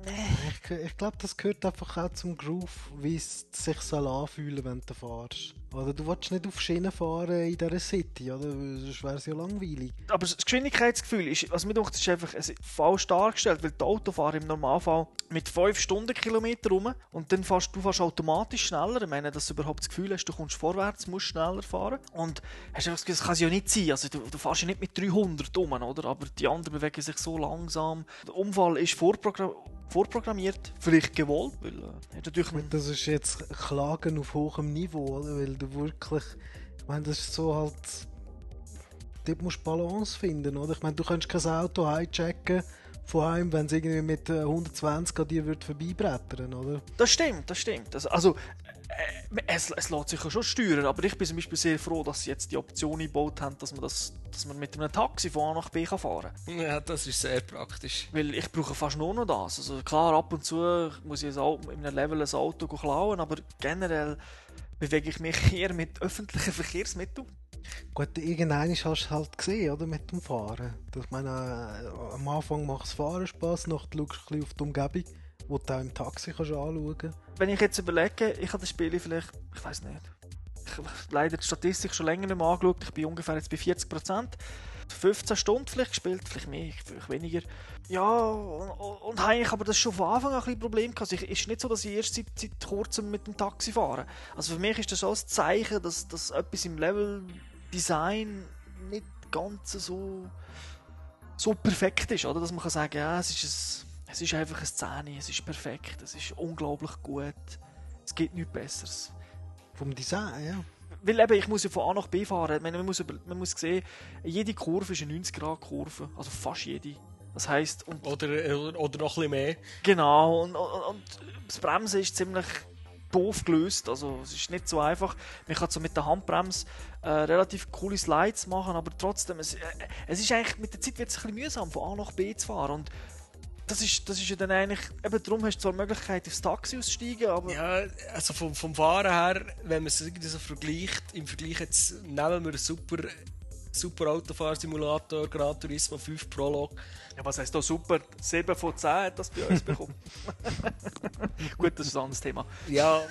Ich, ich glaube, das gehört einfach auch zum Groove, wie es sich soll anfühlen wenn du fährst. Oder du willst nicht auf Schienen fahren in dieser City, oder? Sonst wäre es ja langweilig. aber das Geschwindigkeitsgefühl ist, was mir denkt, ist einfach falsch dargestellt, weil die Auto fahren im Normalfall mit 5 Stundenkilometer rum und dann fährst du fährst automatisch schneller. Ich meine, dass du überhaupt das Gefühl hast, du kommst vorwärts, musst schneller fahren. Und hast einfach das Gefühl, das kann es ja nicht sein. Also du, du fährst ja nicht mit 300 um, oder? Aber die anderen bewegen sich so langsam. Der Unfall ist vorprogra vorprogrammiert, vielleicht gewollt, weil äh, natürlich mit Das ist jetzt Klagen auf hohem Niveau, oder? Weil du wirklich. Ich meine, das ist so halt. Dort musst du Balance finden, oder? Ich meine, du kannst kein Auto hijacken von einem, wenn es irgendwie mit äh, 120 an dir wird vorbeibrettern, oder? Das stimmt, das stimmt. Also, also äh, es, es lässt sich ja schon steuern, aber ich bin zum Beispiel sehr froh, dass sie jetzt die Option eingebaut haben, dass man, das, dass man mit einem Taxi von A nach B kann fahren kann. Ja, das ist sehr praktisch. Weil ich brauche fast nur noch das. Also klar, ab und zu muss ich Auto, in einem Level ein Auto klauen, aber generell bewege ich mich eher mit öffentlichen Verkehrsmitteln. Gut, irgendwann hast du es halt gesehen, oder? Mit dem Fahren. Ich meine, äh, am Anfang macht das Fahren Spass, nachher schaust du ein bisschen auf die Umgebung, wo du auch im Taxi kannst anschauen kannst. Wenn ich jetzt überlege, ich habe das Spiel vielleicht, ich weiß nicht, ich habe leider die Statistik schon länger nicht mehr angeschaut, ich bin ungefähr jetzt bei 40%. 15 Stunden vielleicht gespielt, vielleicht mehr, vielleicht weniger. Ja, und, und eigentlich aber das schon von Anfang an ein Problem gehabt. Also, Es ist nicht so, dass ich erst seit, seit kurzem mit dem Taxi fahre. Also für mich ist das schon ein Zeichen, dass, dass etwas im Level-Design nicht ganz so, so perfekt ist, oder? Dass man kann sagen, ja, es ist, ein, es ist einfach eine Szene, es ist perfekt, es ist unglaublich gut, es gibt nichts Besseres. Vom Design, ja. Weil eben, ich muss ja von A nach B fahren. Ich meine, man, muss man muss sehen, jede Kurve ist eine 90-Grad-Kurve. Also fast jede. Das heisst, und Oder, oder, oder noch ein bisschen mehr. genau, und, und, und das Bremsen ist ziemlich doof gelöst. Also es ist nicht so einfach. Man kann so mit der Handbremse äh, relativ coole Slides machen, aber trotzdem, es, äh, es ist eigentlich, mit der Zeit wird es ein bisschen mühsam, von A nach B zu fahren. Und das ist, das ist ja dann eigentlich, eben darum hast du zwar die Möglichkeit, aufs Taxi auszusteigen, aber Ja, also vom, vom Fahren her, wenn man es irgendwie so vergleicht, im Vergleich jetzt nehmen wir einen super, super Autofahrsimulator Gran Turismo 5 Prolog. Ja, was heißt da super? 7 von 10 hat das bei uns bekommen. Gut, das ist ein anderes Thema. Ja,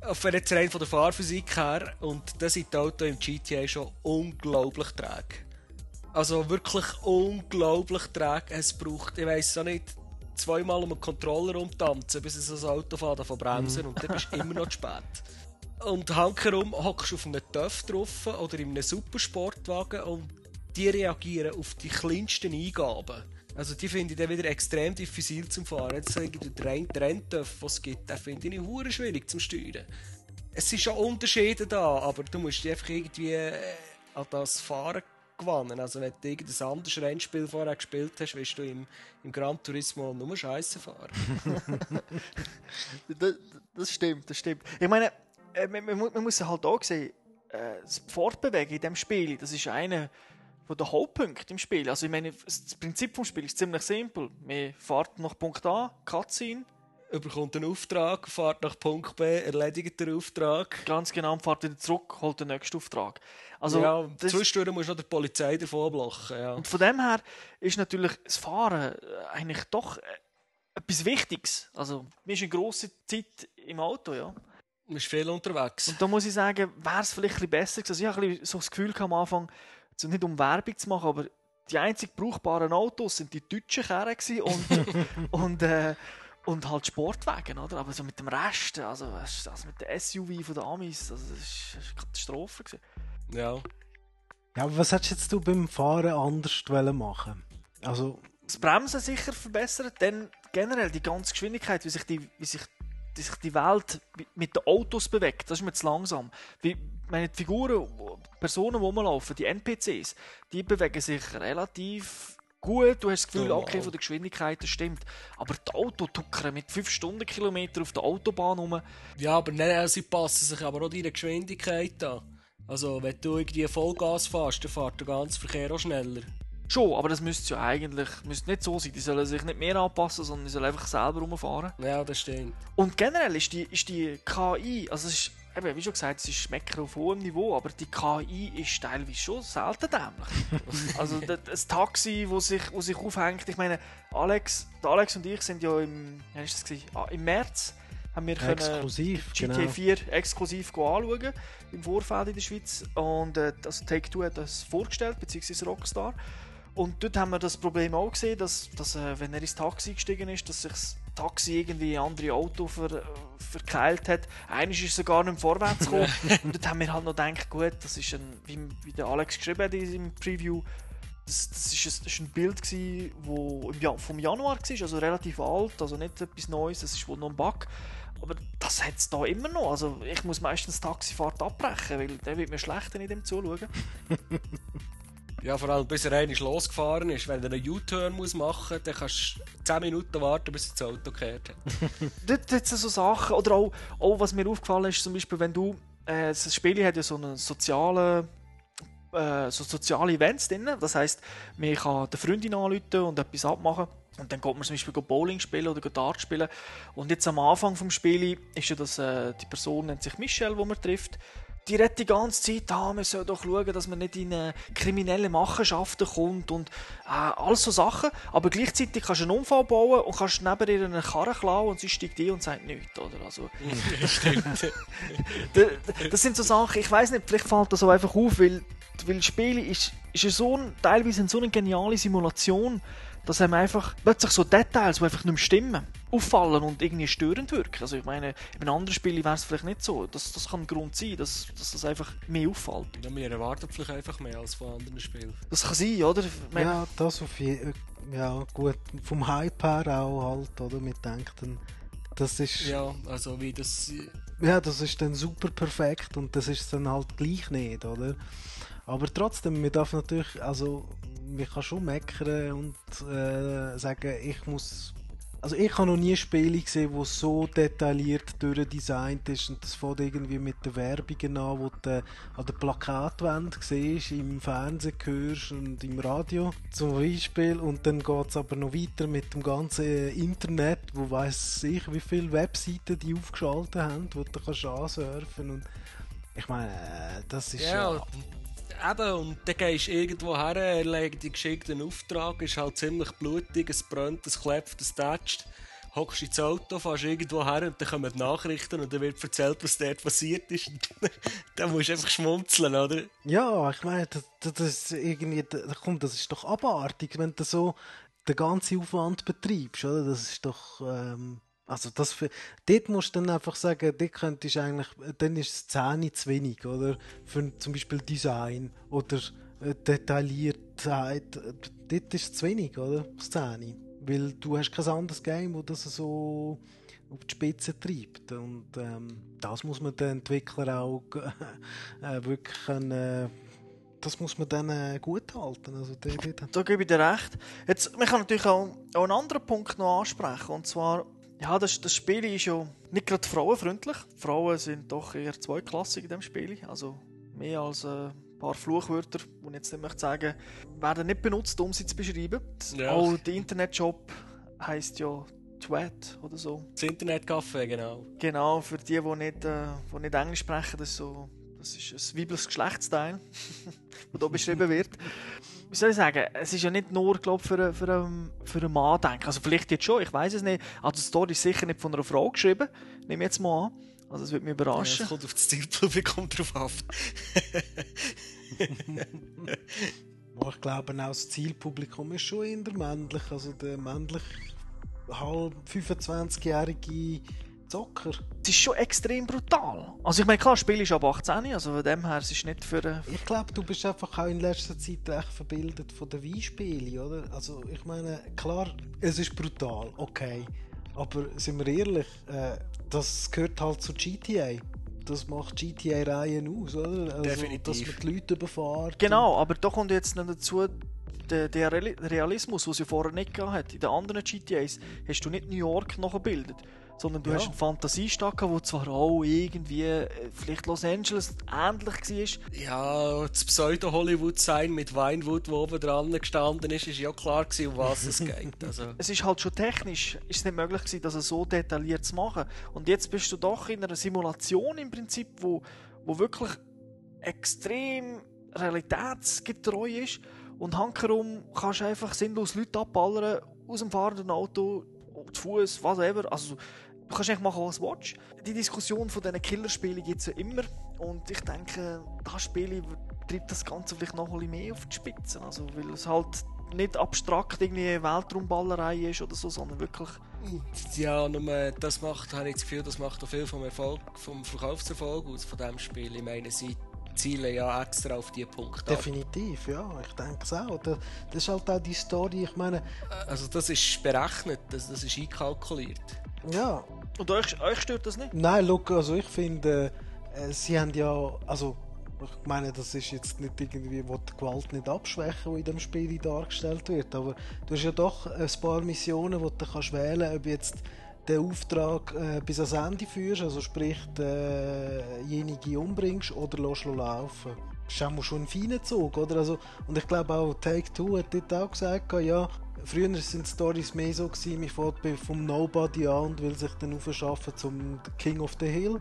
auf jetzt rein von der Fahrphysik her und das sind die Autos im GTA schon unglaublich träge. Also wirklich unglaublich träge. Es braucht, ich weiss auch nicht, zweimal um einen Controller umtanzen, bis es ein Auto fährt von bremsen und dann bist du immer noch zu spät. Und hankerum hockst du auf einem TÜV drauf oder in einem Supersportwagen und die reagieren auf die kleinsten Eingaben. Also die finde ich dann wieder extrem diffizil zum Fahren. Jetzt der Renn- der Renntöff, den es gibt, den finde ich hure schwierig zum Steuern. Es sind schon Unterschiede da, aber du musst dich einfach irgendwie äh, an das Fahren gewannen. Also wenn du irgendein anderes Rennspiel vorher gespielt hast, wirst du im, im Gran Turismo nur Scheiße fahren. Das, das stimmt, das stimmt. Ich meine, äh, man, man, mu- man muss halt auch sehen, äh, das Fortbewegen in diesem Spiel, das ist einer der Hauptpunkte im Spiel. Also ich meine, das Prinzip vom Spiel ist ziemlich simpel. Man fährt nach Punkt A, Cutscene, bekommt einen Auftrag, fährt nach Punkt B, erledigt den Auftrag. Ganz genau, fährt wieder zurück, holt den nächsten Auftrag. Also, ja, zwischendurch musst du noch der Polizei davon blocken. Ja. Und von dem her ist natürlich das Fahren äh, eigentlich doch äh, etwas Wichtiges. Also, mir ist eine grosse Zeit im Auto, ja. Du bist viel unterwegs. Und da muss ich sagen, wäre es vielleicht ein bisschen besser gewesen. Also ich habe ein bisschen so das Gefühl am Anfang, also nicht um Werbung zu machen, aber die einzig brauchbaren Autos sind die deutschen gewesen und, und, äh, und halt Sportwagen, oder? Aber so mit dem Rest, also, also mit der SUV von den Amis, also das ist das ist eine Katastrophe gewesen. Ja. Ja, aber was hättest jetzt du beim Fahren anders wollen machen? Also, das Bremsen sicher verbessern, dann generell die ganze Geschwindigkeit, wie sich die, wie sich, wie sich die Welt mit den Autos bewegt, das ist mir zu langsam. Wie, meine die Figuren, die Personen, die rumlaufen, die NPCs, die bewegen sich relativ gut. Du hast das Gefühl, okay, von der Geschwindigkeit, das stimmt. Aber die Autotucker mit 5 Stundenkilometer auf der Autobahn rum, ja, aber nein, sie passen sich aber auch deiner Geschwindigkeit an. Also, wenn du irgendwie Vollgas fährst, dann fährt der ganze Verkehr auch schneller. schon, aber das müsste ja eigentlich müsste nicht so sein. Die sollen sich nicht mehr anpassen, sondern die sollen einfach selber rumfahren. Ja, das stimmt. Und generell ist die, ist die KI, also es ist, eben, wie schon gesagt, es ist Mecker auf hohem Niveau, aber die KI ist teilweise schon selten dämlich. also das, Taxi, wo sich, wo sich aufhängt, ich meine, Alex, Alex und ich sind ja im, ja, ist das gewesen? Ah, im März haben wir können exklusiv, GTA genau. 4 exklusiv anschauen im Vorfeld in der Schweiz und äh, also Take-Two hat das vorgestellt, beziehungsweise Rockstar. Und dort haben wir das Problem auch gesehen, dass, dass äh, wenn er ins Taxi gestiegen ist, dass sich Taxi irgendwie in andere Auto ver, verkeilt hat. Eines ist sogar nicht vorwärts gekommen. und dort haben wir halt noch gedacht, gut, das ist ein, wie, wie der Alex geschrieben hat in seinem Preview, das, das, ist ein, das ist ein Bild, das wo im ja vom Januar war, also relativ alt, also nicht etwas Neues, das ist wohl noch ein Bug. Aber das hat es da immer noch. Also ich muss meistens die Taxifahrt abbrechen, weil der wird mir schlecht, wenn ich dem zuschaue. Ja, vor allem bis er einmal losgefahren ist. Wenn er einen U-Turn machen muss, dann kannst du 10 Minuten warten, bis er das Auto gekehrt hat. hat es so Sachen, oder auch, auch was mir aufgefallen ist, zum Beispiel, wenn du, äh, das Spiel hat ja so einen sozialen, äh, so soziale Events drin, das heisst, man kann der Freundin anrufen und etwas abmachen. Und dann geht man zum Beispiel Bowling spielen oder Dart spielen. Und jetzt am Anfang vom Spiel ist ja das, äh, die Person nennt sich Michelle, wo man trifft, die redet die ganze Zeit, ah, man soll doch schauen, dass man nicht in äh, kriminelle Machenschaften kommt und äh, all so Sachen. Aber gleichzeitig kannst du einen Unfall bauen und kannst neben ihr eine Karre klauen und sie steigt ein und sagt nichts, oder? Also, das sind so Sachen, ich weiß nicht, vielleicht fällt das so einfach auf, weil, weil Spiele ist, ist so ein, teilweise eine so eine geniale Simulation, dass einem einfach plötzlich so Details, die einfach nicht mehr stimmen, auffallen und irgendwie störend wirken. Also ich meine, in einem anderen Spiel wäre es vielleicht nicht so. Das, das kann ein Grund sein, dass, dass das einfach mehr auffällt. Ja, wir erwarten vielleicht einfach mehr als von anderen Spielen. Das kann sein, oder? Ja, das auf jeden Ja, gut. Vom Hype her auch halt, oder? Mit denken, das ist. Ja. Ja, also wie das... das ist dann super perfekt und das ist dann halt gleich nicht, oder? Aber trotzdem, man darf natürlich, also, man kann schon meckern und äh, sagen, ich muss. Also ich habe noch nie Spiele gesehen, wo so detailliert durchdesignt ist und das fängt irgendwie mit den Werbungen an, wo du an der Plakatwand siehst, im Fernsehen hörst und im Radio zum Beispiel und dann geht es aber noch weiter mit dem ganzen Internet, wo weiß ich, wie viele Webseiten die aufgeschaltet haben, wo du kannst ansurfen und ich meine, das ist Ja, ja, eben, und dann gehst du irgendwo her, erlegst die geschickten Auftrag, ist halt ziemlich blutig, es brennt, es klebt, es tätscht. Hockst ins Auto, fährst irgendwo her und dann kommen die Nachrichten und dann wird erzählt, was dort passiert ist. dann musst du einfach schmunzeln, oder? Ja, ich meine, das, das, ist irgendwie, komm, das ist doch abartig, wenn du so den ganzen Aufwand betreibst, oder? Das ist doch, ähm, also das, für, dort musst du dann einfach sagen, dort könntest eigentlich, dann ist es 10 zu wenig, oder? Für zum Beispiel Design oder äh, Detailliertheit, dort ist es zu wenig, oder? Das 10. Weil du hast kein anderes Game, wo das so auf die Spitze treibt. Und ähm, das muss man den Entwickler auch äh, wirklich können, äh, das muss man dann äh, gut halten. Also, der, der, Da gebe ich dir recht. Jetzt, man kann natürlich auch, auch einen anderen Punkt noch ansprechen. Und zwar, ja, das, das Spiel ist ja nicht gerade frauenfreundlich. Frauen sind doch eher zweiklassig in diesem Spiel. Also mehr als äh, ein paar Fluchwörter, die ich jetzt nicht möchte sagen, werden nicht benutzt, um sie zu beschreiben. Ja. Auch der Internetshop heisst ja Twat oder so. Das Internetcafé, genau. Genau, für die, die nicht, äh, die nicht Englisch sprechen, das ist, so, das ist ein weibliches Geschlechtsteil, das hier beschrieben wird. Wie soll ich sagen, es ist ja nicht nur glaub, für, einen- für, einen, für einen Mann denken. Also vielleicht jetzt schon, ich weiß es nicht. Also die Story ist sicher nicht von einer Frau geschrieben, nehme ich jetzt mal an. Also es würde mich Ja, überraschen. Es kommt auf das Zielpublikum drauf an. Aber ich glaube auch das Zielpublikum ist schon eher männlich. Also der männlich halb 25-jährige Zocker. Es ist schon extrem brutal. Also ich meine, klar, das Spiel ist ab 18, also von dem her, es ist nicht für... äh, Ich glaube, du bist einfach auch in letzter Zeit recht verbildet von den Wii-Spielen, oder? Also ich meine, klar, es ist brutal, okay. Aber sind wir ehrlich, äh, das gehört halt zu GTA. Das macht GTA-Reihen aus, oder? Also, Definitiv. Dass man die Leute überfährt. Genau, aber da kommt jetzt noch dazu der, der Reali- Realismus, den es ja vorher nicht gehabt hat. In den anderen GTAs hast du nicht New York nachgebildet, sondern du Ja. hast eine Fantasiestadt gehabt, wo zwar auch irgendwie äh, vielleicht Los Angeles ähnlich war. Ja, das Pseudo-Hollywood-Sein mit Vinewood, wo oben dran gestanden ist, ist ja klar gewesen, um was es geht. Also, Es ist halt schon technisch ist nicht möglich gewesen, das so detailliert zu machen. Und jetzt bist du doch in einer Simulation im Prinzip, wo, wo wirklich extrem realitätsgetreu ist und hankerum kannst du einfach sinnlos Leute abballern aus dem fahrenden Auto, zu Fuß, was ever. Also du kannst eigentlich machen, was du willst. Die Diskussion von diesen Killerspielen gibt es ja immer und ich denke, das Spiel treibt das Ganze vielleicht noch ein bisschen mehr auf die Spitze. Also, weil es halt nicht abstrakt irgendwie Weltraumballerei ist oder so, sondern wirklich ja, nur das macht, habe ich das Gefühl, das macht auch viel vom Erfolg, vom Verkaufserfolg aus von diesem Spiel. Ich meine, sie zielen ja extra auf die Punkte ab. Definitiv, ja, ich denke es auch. Das, das ist halt auch die Story, ich meine, Also das ist berechnet, das, das ist einkalkuliert. Ja, Und euch, euch stört das nicht? Nein, look, also ich finde, äh, sie haben ja, also ich meine, das ist jetzt nicht irgendwie, wo die Gewalt nicht abschwächen, die in dem Spiel dargestellt wird, aber du hast ja doch ein paar Missionen, wo du kannst wählen, ob jetzt den Auftrag äh, bis ans Ende führst, also sprich denjenigen umbringst oder lässt laufen. Das ist auch schon ein feiner Zug, oder? Also, und ich glaube auch Take-Two hat dort auch gesagt, ja, früher sind Stories mehr so gewesen, man fährt vom Nobody an und will sich dann aufschaffen zum King of the Hill.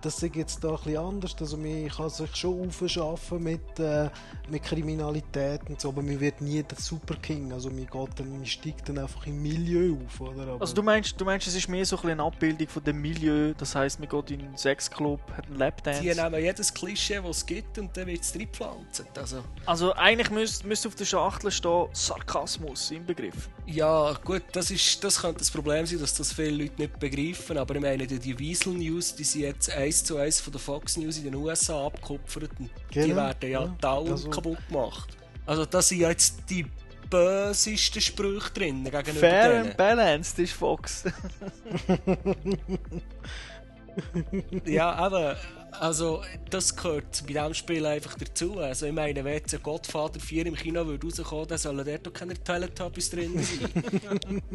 Das ist jetzt da ein bisschen anders, also man kann sich schon aufschaffen mit, äh, mit Kriminalität und so, aber man wird nie der Super King, also man geht dann, man steigt dann einfach im Milieu auf, oder? Aber Also du meinst, du meinst, es ist mehr so ein eine Abbildung von dem Milieu, das heisst, man geht in einen Sexclub, hat einen Lapdance. Die nehmen jedes Klischee, das es gibt, und dann wird es reinpflanzt. Also, Also eigentlich müsste müsste auf der Schachtel stehen Sarkasmus im Begriff. ja, gut, das, ist, das könnte das Problem sein, dass das viele Leute nicht begreifen, aber ich meine, die, die Wiesel News, die sind jetzt eins zu eins von der Fox News in den USA abgekupfert und die Genau, werden ja, ja, dauernd also- kaputt gemacht. Also da sind ja jetzt die bösesten Sprüche drin gegenüber Fair denen. and balanced ist Fox. Ja, aber also das gehört bei diesem Spiel einfach dazu. Also ich meine, wenn jetzt ein Godfather 4 im Kino würde rauskommen, dann sollen dort doch keine Teletubbies drin sein.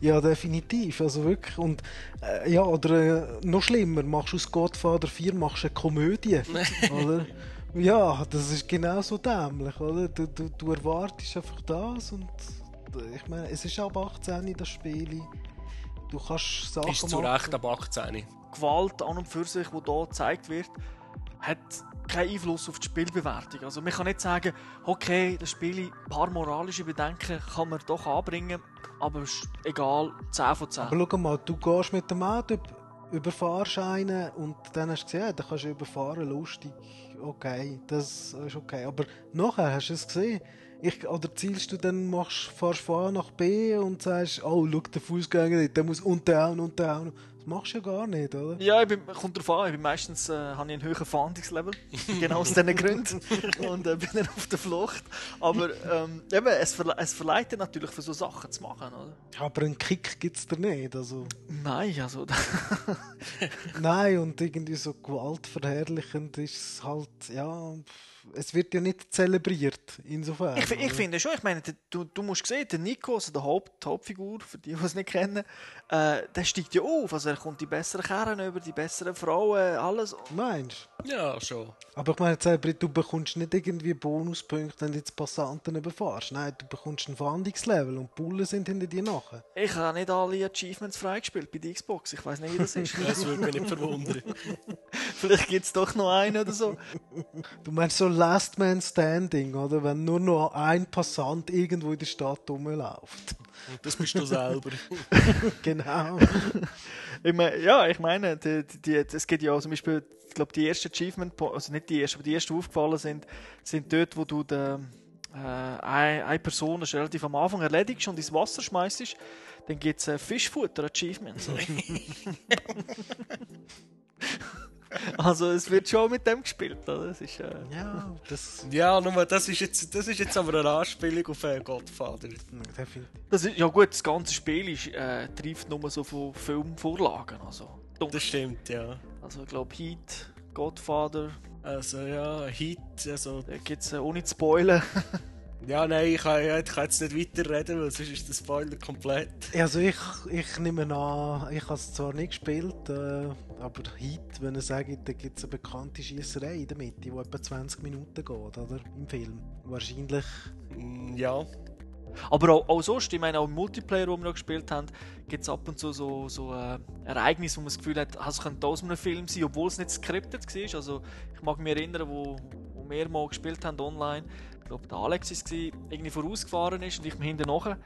Ja, definitiv. Also wirklich. Und äh, ja, oder äh, noch schlimmer, machst du aus Godfather 4 machst eine Komödie. oder? Ja, das ist genauso dämlich, oder? Du, du, du erwartest einfach das und äh, ich meine, es ist ab 18 das Spiel. Du kannst Sachen ist zu machen. Recht ab 18. Gewalt an und für sich, die hier gezeigt wird, hat keinen Einfluss auf die Spielbewertung. Also man kann nicht sagen, okay, das Spiel, ein paar moralische Bedenken kann man doch anbringen, aber ist egal, 10 von 10. Aber schau mal, du gehst mit dem Auto, üb- überfahrst einen und dann hast du gesehen, dann kannst du überfahren, lustig. Okay, das ist okay. Aber nachher hast du es gesehen. Ich, oder zielst du dann, machst, fahrst von A nach B und sagst, oh, schau, der Fußgänger der muss noch und noch. Das machst du ja gar nicht, oder? Ja, ich bin, kommt drauf an. Ich bin meistens äh, habe ich einen höheren Fahndungslevel. genau aus diesen Gründen. Und äh, bin dann auf der Flucht. Aber ähm, eben, es, verle es verleitet natürlich für so Sachen zu machen, oder? Aber einen Kick gibt es da nicht. Also, Nein, also. nein, und irgendwie so gewaltverherrlichend ist es halt, ja, es wird ja nicht zelebriert, insofern. ich, ich finde schon, ich meine, du, du musst sehen, der Nico, also der Haupt, die Hauptfigur, für die, die es nicht kennen, äh, der steigt ja auf. Also er kommt die besseren Kerren über, die besseren Frauen, alles. Meinst Ja, schon. Aber ich meine, du bekommst nicht irgendwie Bonuspunkte, wenn du jetzt Passanten überfährst. Nein, du bekommst ein Verhandlungslevel und die Bullen sind hinter dir nachher. Ich habe nicht alle Achievements freigespielt bei der Xbox. Ich weiß nicht, wie das ist. Das würde mich nicht verwundern. Vielleicht gibt es doch noch einen oder so. Du meinst so Last Man Standing, oder? Wenn nur noch ein Passant irgendwo in der Stadt rumläuft. Und das bist du selber. genau. Ich meine, ja, ich meine, die, die, es gibt ja zum Beispiel, ich glaube, die ersten Achievement, also nicht die ersten, aber die ersten aufgefallen sind, sind dort, wo du den, äh, eine, eine Person ist relativ am Anfang erledigst und ins Wasser schmeißt, dann gibt es äh, Fischfutter-Achievements. also es wird schon mit dem gespielt. Oder? Das ist, äh, Ja, das Ja, nur das ist jetzt, das ist jetzt aber eine Anspielung auf äh, Godfather. das ist, ja gut, das ganze Spiel ist, äh, trifft nur so von Filmvorlagen. Also, Das stimmt, ja. also ich glaube Heat, Godfather, Also ja, Hit, also... da gibt es, äh, ohne zu spoilen, Ja, nein, ich kann, ich kann jetzt nicht weiterreden, weil sonst ist der Spoiler komplett. Also ich, ich nehme an, ich habe es zwar nicht gespielt, äh, aber Hit, wenn er sagt, da gibt es eine bekannte Schießerei in der Mitte, die etwa 20 Minuten geht, oder? Im Film. Wahrscheinlich. Mm, Ja, Aber auch, auch sonst, ich meine, auch im Multiplayer, wo wir noch gespielt haben, gibt es ab und zu so, so äh, Ereignisse, wo man das Gefühl hat, ah, es könnte aus einem Film sein, obwohl es nicht scripted war. Also, ich mag mich erinnern, wo, wo wir mal gespielt haben online. Ich glaube, der Alex war irgendwie vorausgefahren ist und ich mir hinten nachher.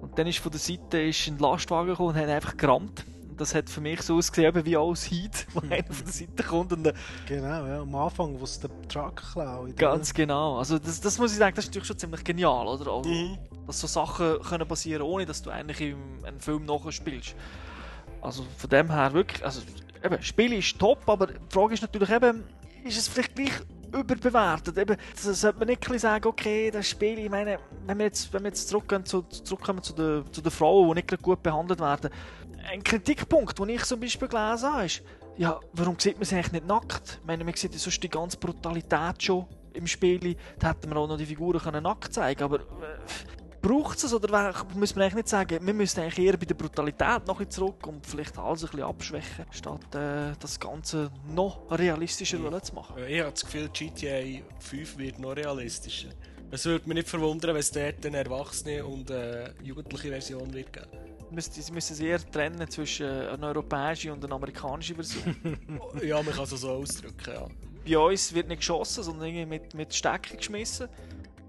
Und dann ist von der Seite ist ein Lastwagen gekommen und hat einfach gerammt. Das hat für mich so ausgesehen, wie alles Heat, wo einer von der Seite kommt und äh, Genau, ja. Am Anfang, wo es den Truck klaut. Ganz genau. Also das, das muss ich sagen, das ist natürlich schon ziemlich genial, oder? Also, Dass so Sachen können passieren, ohne dass du eigentlich im einen Film nachspielst. Also von dem her wirklich, also eben, das Spiel ist top, aber die Frage ist natürlich eben, ist es vielleicht gleich überbewertet? Eben, das sollte man nicht sagen, okay, das Spiel, ich meine, wenn wir jetzt, wenn wir jetzt zurückgehen zu, zurückkommen zu den, zu den Frauen, die nicht gut behandelt werden, ein Kritikpunkt, den ich zum Beispiel gelesen habe, ist, ja, warum sieht man sie eigentlich nicht nackt? Ich meine, man sieht ja sonst die ganze Brutalität schon im Spiel. Da hätten wir auch noch die Figuren können nackt zeigen aber äh, braucht es es oder muss man eigentlich nicht sagen, wir müssen eigentlich eher bei der Brutalität noch zurück und vielleicht alles ein bisschen abschwächen, statt äh, das Ganze noch realistischer wollen zu machen. ich habe das Gefühl, GTA 5 wird noch realistischer. Es würde mich nicht verwundern, wenn es dort eine erwachsene und äh, jugendliche Version wird geben. Müsste- Sie müssen es eher trennen zwischen einer europäischen und einer amerikanischen Version. ja, man kann es so ausdrücken, ja. Bei uns wird nicht geschossen, sondern irgendwie mit, mit Stecken geschmissen.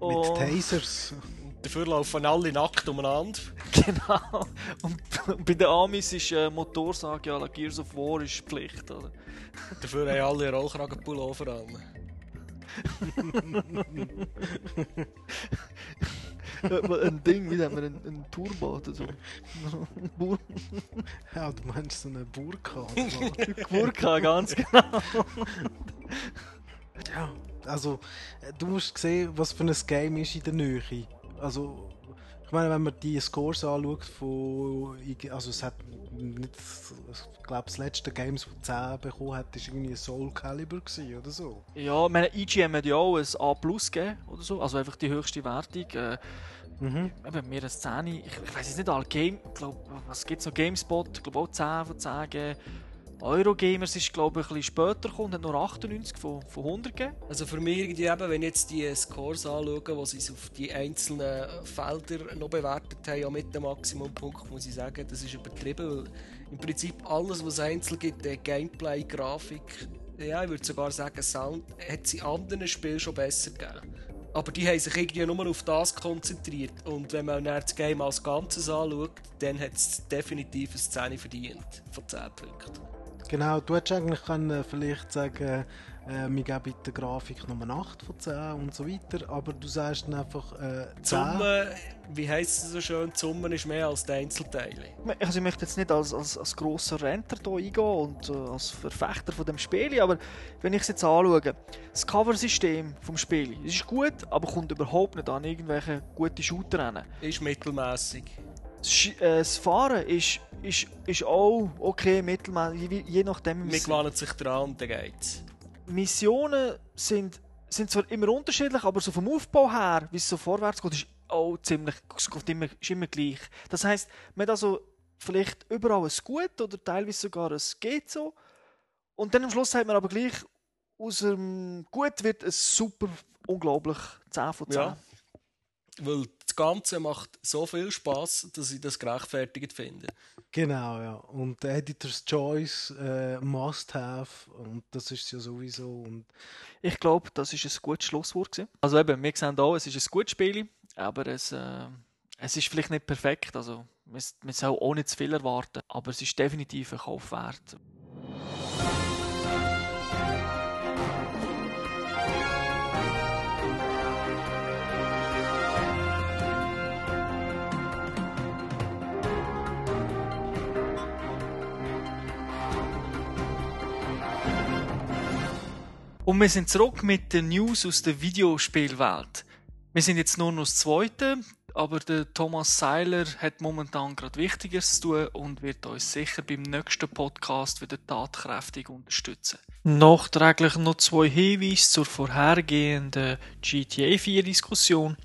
Mit Und- Tasers. Dafür laufen alle nackt umeinander. Genau. Und bei den Amis ist äh, Motorsage la Gears of War ist Pflicht, oder? Dafür haben alle Rollkragenpullover an. Äh, ein Ding, wie haben wir ein, ein Turbo oder so? Bur Ja, du meinst so eine Burka. Burka, ganz genau. ja, also äh, du musst sehen, was für ein Game ist in der Nähe. Also, ich meine, wenn man die Scores anschaut von, also es hat nicht, ich glaube, das letzte Game, das 10 bekommen hat, ist irgendwie Soul Calibur gewesen, oder so. Ja, ich meine, EGM hat ja auch ein A Plus gegeben oder so, also einfach die höchste Wertung. Äh, Mhm. eben mir eine 10, ich, ich weiß jetzt nicht alle, Game, ich glaub, was gibt es noch, GameSpot, ich glaube auch 10 von 10 gegeben. Eurogamers ist glaube ich ein bisschen später gekommen, hat nur 98 von, von 100 gegeben. Also für mich irgendwie eben, wenn ich jetzt die Scores anschaue, wo sie auf die einzelnen Felder noch bewertet haben, ja mit dem Maximumpunkt, muss ich sagen, das ist übertrieben, weil im Prinzip alles, was es einzeln gibt, äh, Gameplay, Grafik, ja, ich würde sogar sagen Sound, hat es in anderen Spielen schon besser gegeben. Aber die haben sich irgendwie nur auf das konzentriert und wenn man dann das Game als Ganzes anschaut, dann hat es definitiv eine 10 verdient, von 10 Punkten. Genau, du hättest eigentlich können vielleicht sagen, äh, wir geben der Grafik Nummer 8 von 10 und so weiter, aber du sagst dann einfach äh, 10. Die Summe, wie heisst es so schön, die Summe ist mehr als die Einzelteile. Also ich möchte jetzt nicht als, als, als grosser Renter hier eingehen und äh, als Verfechter von dem Spiel, aber wenn ich es jetzt anschaue, das Cover-System vom Spiel es ist gut, aber kommt überhaupt nicht an irgendwelche guten Shooter ran. Ist mittelmäßig. Das, äh, das Fahren ist, ist, ist auch okay, mittelmäßig, je, nachdem. es- gewöhnen sich dran und dann geht's. Missionen sind, sind zwar immer unterschiedlich, aber so vom Aufbau her, wie es so vorwärts geht, ist auch ziemlich, es geht immer, ist immer gleich. Das heisst, man hat also vielleicht überall ein Gut oder teilweise sogar ein Geht so. Und dann am Schluss hat man aber gleich aus dem Gut wird ein super, unglaublich 10 von 10. Ja. Weil das Ganze macht so viel Spaß, dass ich das gerechtfertigt finde. Genau, ja. Und Editor's Choice äh, must have. Und das ist ja sowieso. Und Ich glaube, das ist ein gutes Schlusswort. Gewesen. Also eben, wir sehen hier, es ist ein gutes Spiel, aber es, äh, es ist vielleicht nicht perfekt. Also man, man soll auch nicht zu viel erwarten, aber es ist definitiv ein Kauf wert. Und wir sind zurück mit den News aus der Videospielwelt. Wir sind jetzt nur noch das Zweite, aber der Thomas Seiler hat momentan gerade Wichtigeres zu tun und wird uns sicher beim nächsten Podcast wieder tatkräftig unterstützen. Nachträglich noch zwei Hinweise zur vorhergehenden GTA 4 Diskussion.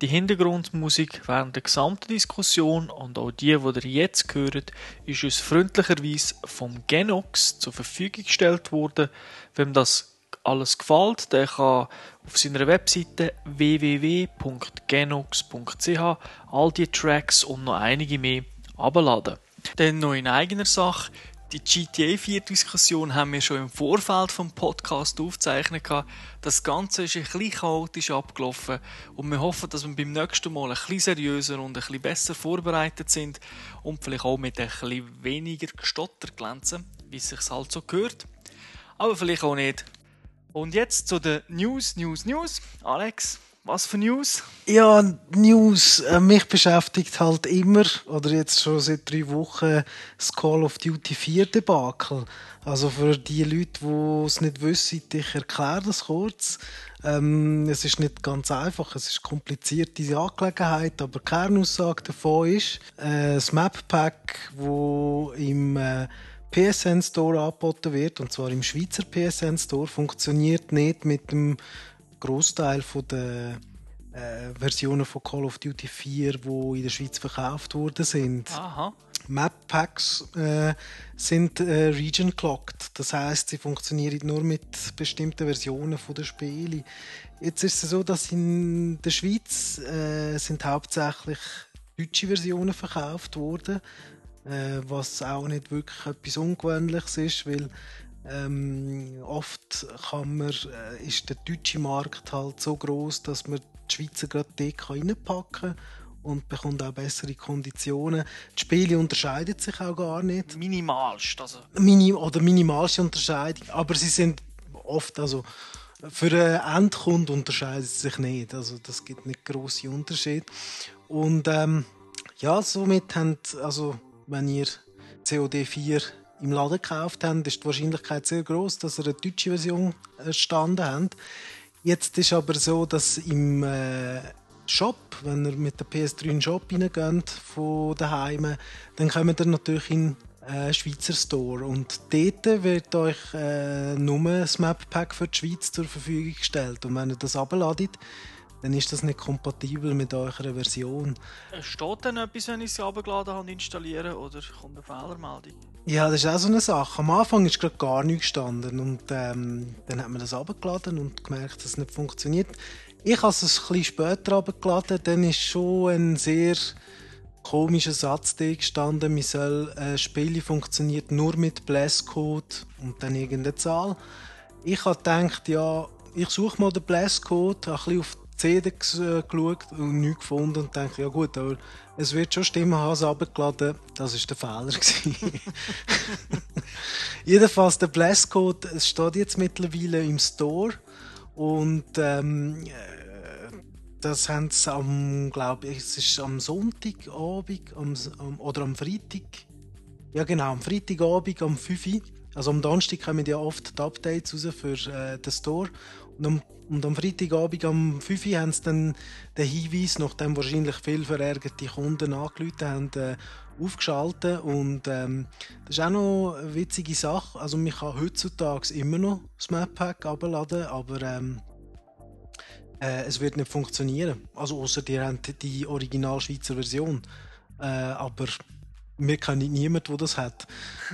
Die Hintergrundmusik während der gesamten Diskussion und auch die, die ihr jetzt hört, ist uns freundlicherweise vom Genox zur Verfügung gestellt worden. Wem das alles gefällt, der kann auf seiner Webseite www.genox.ch all die Tracks und noch einige mehr abladen. Dann noch in eigener Sache. Die GTA 4 Diskussion haben wir schon im Vorfeld vom Podcast aufgezeichnet. Das Ganze ist ein bisschen chaotisch abgelaufen und wir hoffen, dass wir beim nächsten Mal ein bisschen seriöser und ein bisschen besser vorbereitet sind und vielleicht auch mit ein bisschen weniger Gestotter glänzen, wie es sich halt so gehört. Aber vielleicht auch nicht. Und jetzt zu den News, News, News. Alex, was für News? Ja, News. Äh, mich beschäftigt halt immer, oder jetzt schon seit drei Wochen, das Call of Duty 4 Debakel. Also für die Leute, die es nicht wissen, ich erkläre das kurz. Ähm, es ist nicht ganz einfach, es ist kompliziert, diese Angelegenheit, aber die Kernaussage davon ist, äh, das Map Pack, wo im äh, PSN Store angeboten wird, und zwar im Schweizer PSN Store, funktioniert nicht mit dem Großteil der äh, Versionen von Call of Duty 4, die in der Schweiz verkauft worden sind. Aha. Map Packs äh, sind äh, region clocked, das heißt, sie funktionieren nur mit bestimmten Versionen von der Spiele. Jetzt ist es so, dass in der Schweiz äh, sind hauptsächlich deutsche Versionen verkauft worden äh, was auch nicht wirklich etwas Ungewöhnliches ist, weil ähm, oft kann man, äh, ist der deutsche Markt halt so groß, dass man die Schweizer gerade dort reinpacken kann und bekommt auch bessere Konditionen. Die Spiele unterscheiden sich auch gar nicht. Minimalst. Also. Minim oder minimalste Unterscheidung, aber sie sind oft, also für einen Endkunden unterscheiden sie sich nicht. Also das gibt nicht große Unterschiede. Und ähm, ja, somit haben, also wenn ihr COD 4 im Laden gekauft habt, ist die Wahrscheinlichkeit sehr groß, dass ihr eine deutsche Version erstanden habt. Jetzt ist aber so, dass im äh, Shop, wenn ihr mit der PS3 in den Shop reingeht von daheim, dann kommt ihr natürlich in äh, Schweizer Store und dort wird euch äh, nur das Map Pack für die Schweiz zur Verfügung gestellt und wenn ihr das abladet, dann ist das nicht kompatibel mit eurer Version. Steht denn etwas, wenn ich es abgeladen habe und installiere oder kommt eine Fehlermeldung? Ja, das ist auch so eine Sache. Am Anfang ist gerade gar nichts gestanden und ähm, dann hat man das abgeladen und gemerkt, dass es nicht funktioniert. Ich habe es ein bisschen später abgeladen, dann ist schon ein sehr komischer Satz da gestanden, man soll, äh, Spiele funktioniert nur mit Blesscode und dann irgendeine Zahl. Ich habe gedacht, ja, ich suche mal den Blesscode, ein bisschen auf CD geschaut und nichts gefunden und dachte, ja gut, aber es wird schon stimmen, habe es runtergeladen. Das war der Fehler. Jedenfalls, der Blesscode es steht jetzt mittlerweile im Store und ähm, das haben sie am, glaube ich, es ist am Sonntagabend am, am, oder am Freitag, ja genau, am Freitagabend am 5 Uhr, also am Donnerstag kommen ja oft die Updates raus für äh, den Store und am, und am Freitagabend am 5 Uhr haben sie dann den Hinweis, nachdem wahrscheinlich viele verärgerte Kunden angerufen haben, äh, aufgeschaltet. Und ähm, das ist auch noch eine witzige Sache. Also man kann heutzutage immer noch das Map Pack abladen, aber ähm, äh, es wird nicht funktionieren. Also außer die haben die Original Schweizer Version. Äh, aber wir kennen niemanden, der das hat.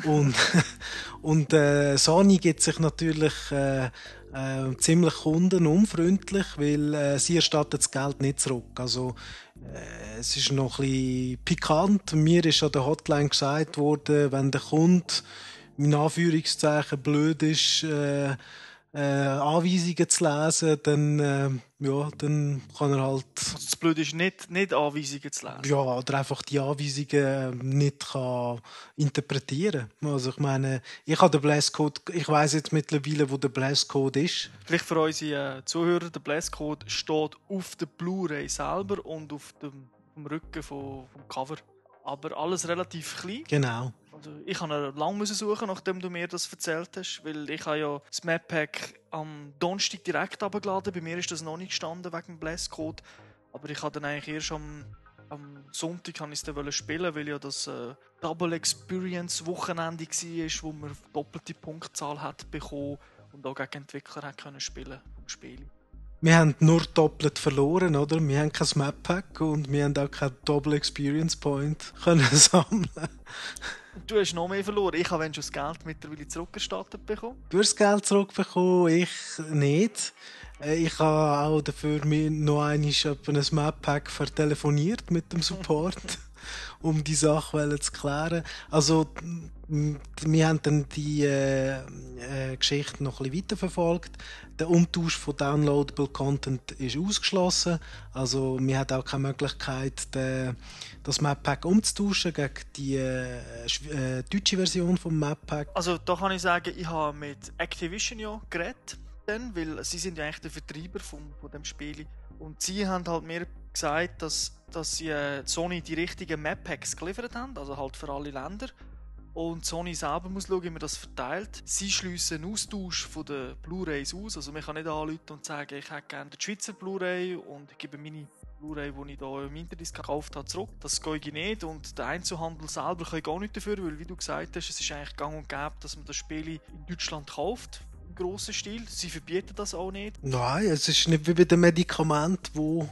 Und, und äh, Sony gibt sich natürlich äh, äh, ziemlich kundenunfreundlich, weil äh, sie erstattet das Geld nicht zurück. Also äh, es ist noch ein bisschen pikant. Mir ist an der Hotline gesagt worden, wenn der Kunde in Anführungszeichen blöd ist, äh, äh, Anweisungen zu lesen, dann, äh, ja, dann kann er halt. Also das Blöde ist nicht, nicht Anweisungen zu lesen. Ja, oder einfach die Anweisungen nicht kann interpretieren. Also ich meine, ich habe den Blastcode, ich weiß jetzt mittlerweile, wo der Blastcode ist. Vielleicht für unsere äh, Zuhörer, der Blastcode steht auf der Blu-ray selber und auf dem, dem Rücken vom, vom Cover. Aber alles relativ klein. Genau. Also ich habe lange suchen, nachdem du mir das erzählt hast, weil ich habe ja das Map Pack am Donnerstag direkt abgeladen. Bei mir ist das noch nicht gestanden wegen dem Blastcode, aber ich habe dann eigentlich erst am, am Sonntag ich es spielen, weil ja das äh, Double Experience Wochenende war, wo man doppelte Punktzahl hat bekommen und auch gegen Entwickler hat können spielen spielen wir haben nur doppelt verloren, oder? Wir haben kein Map Pack und wir haben auch keinen Double Experience Point können sammeln. Du hast noch mehr verloren. Ich habe schon das Geld mittlerweile zurückgestattet bekommen. Du hast das Geld zurückbekommen, ich nicht. Äh, ich habe auch dafür noch einmal ein Map Pack vertelefoniert mit dem Support. um die Sache zu klären. Also, wir haben dann die äh, äh, Geschichte noch ein bisschen weiterverfolgt. Der Umtausch von Downloadable Content ist ausgeschlossen. Also, wir haben auch keine Möglichkeit, den, das Map-Pack umzutauschen gegen die äh, äh, deutsche Version vom Map-Pack. Also, da kann ich sagen, ich habe mit Activision ja geredet, dann, weil sie sind ja eigentlich der Vertreiber von, von dem Spiel. Und sie haben halt mir gesagt, dass, dass sie äh, Sony die richtigen Map-Packs geliefert haben, also halt für alle Länder. Und Sony selber muss schauen, wie man das verteilt. Sie schliessen einen Austausch von den Blu-Rays aus. Also man kann nicht anrufen und sagen, ich hätte gerne die Schweizer Blu-Ray und ich gebe meine Blu-ray, die ich hier im Internet gekauft habe, zurück. Das geht nicht und der Einzelhandel selber kann gar nicht dafür, weil wie du gesagt hast, es ist eigentlich gang und gäbe, dass man das Spiel in Deutschland kauft grossen Stil. Sie verbieten das auch nicht. Nein, es ist nicht wie bei den Medikamenten, wo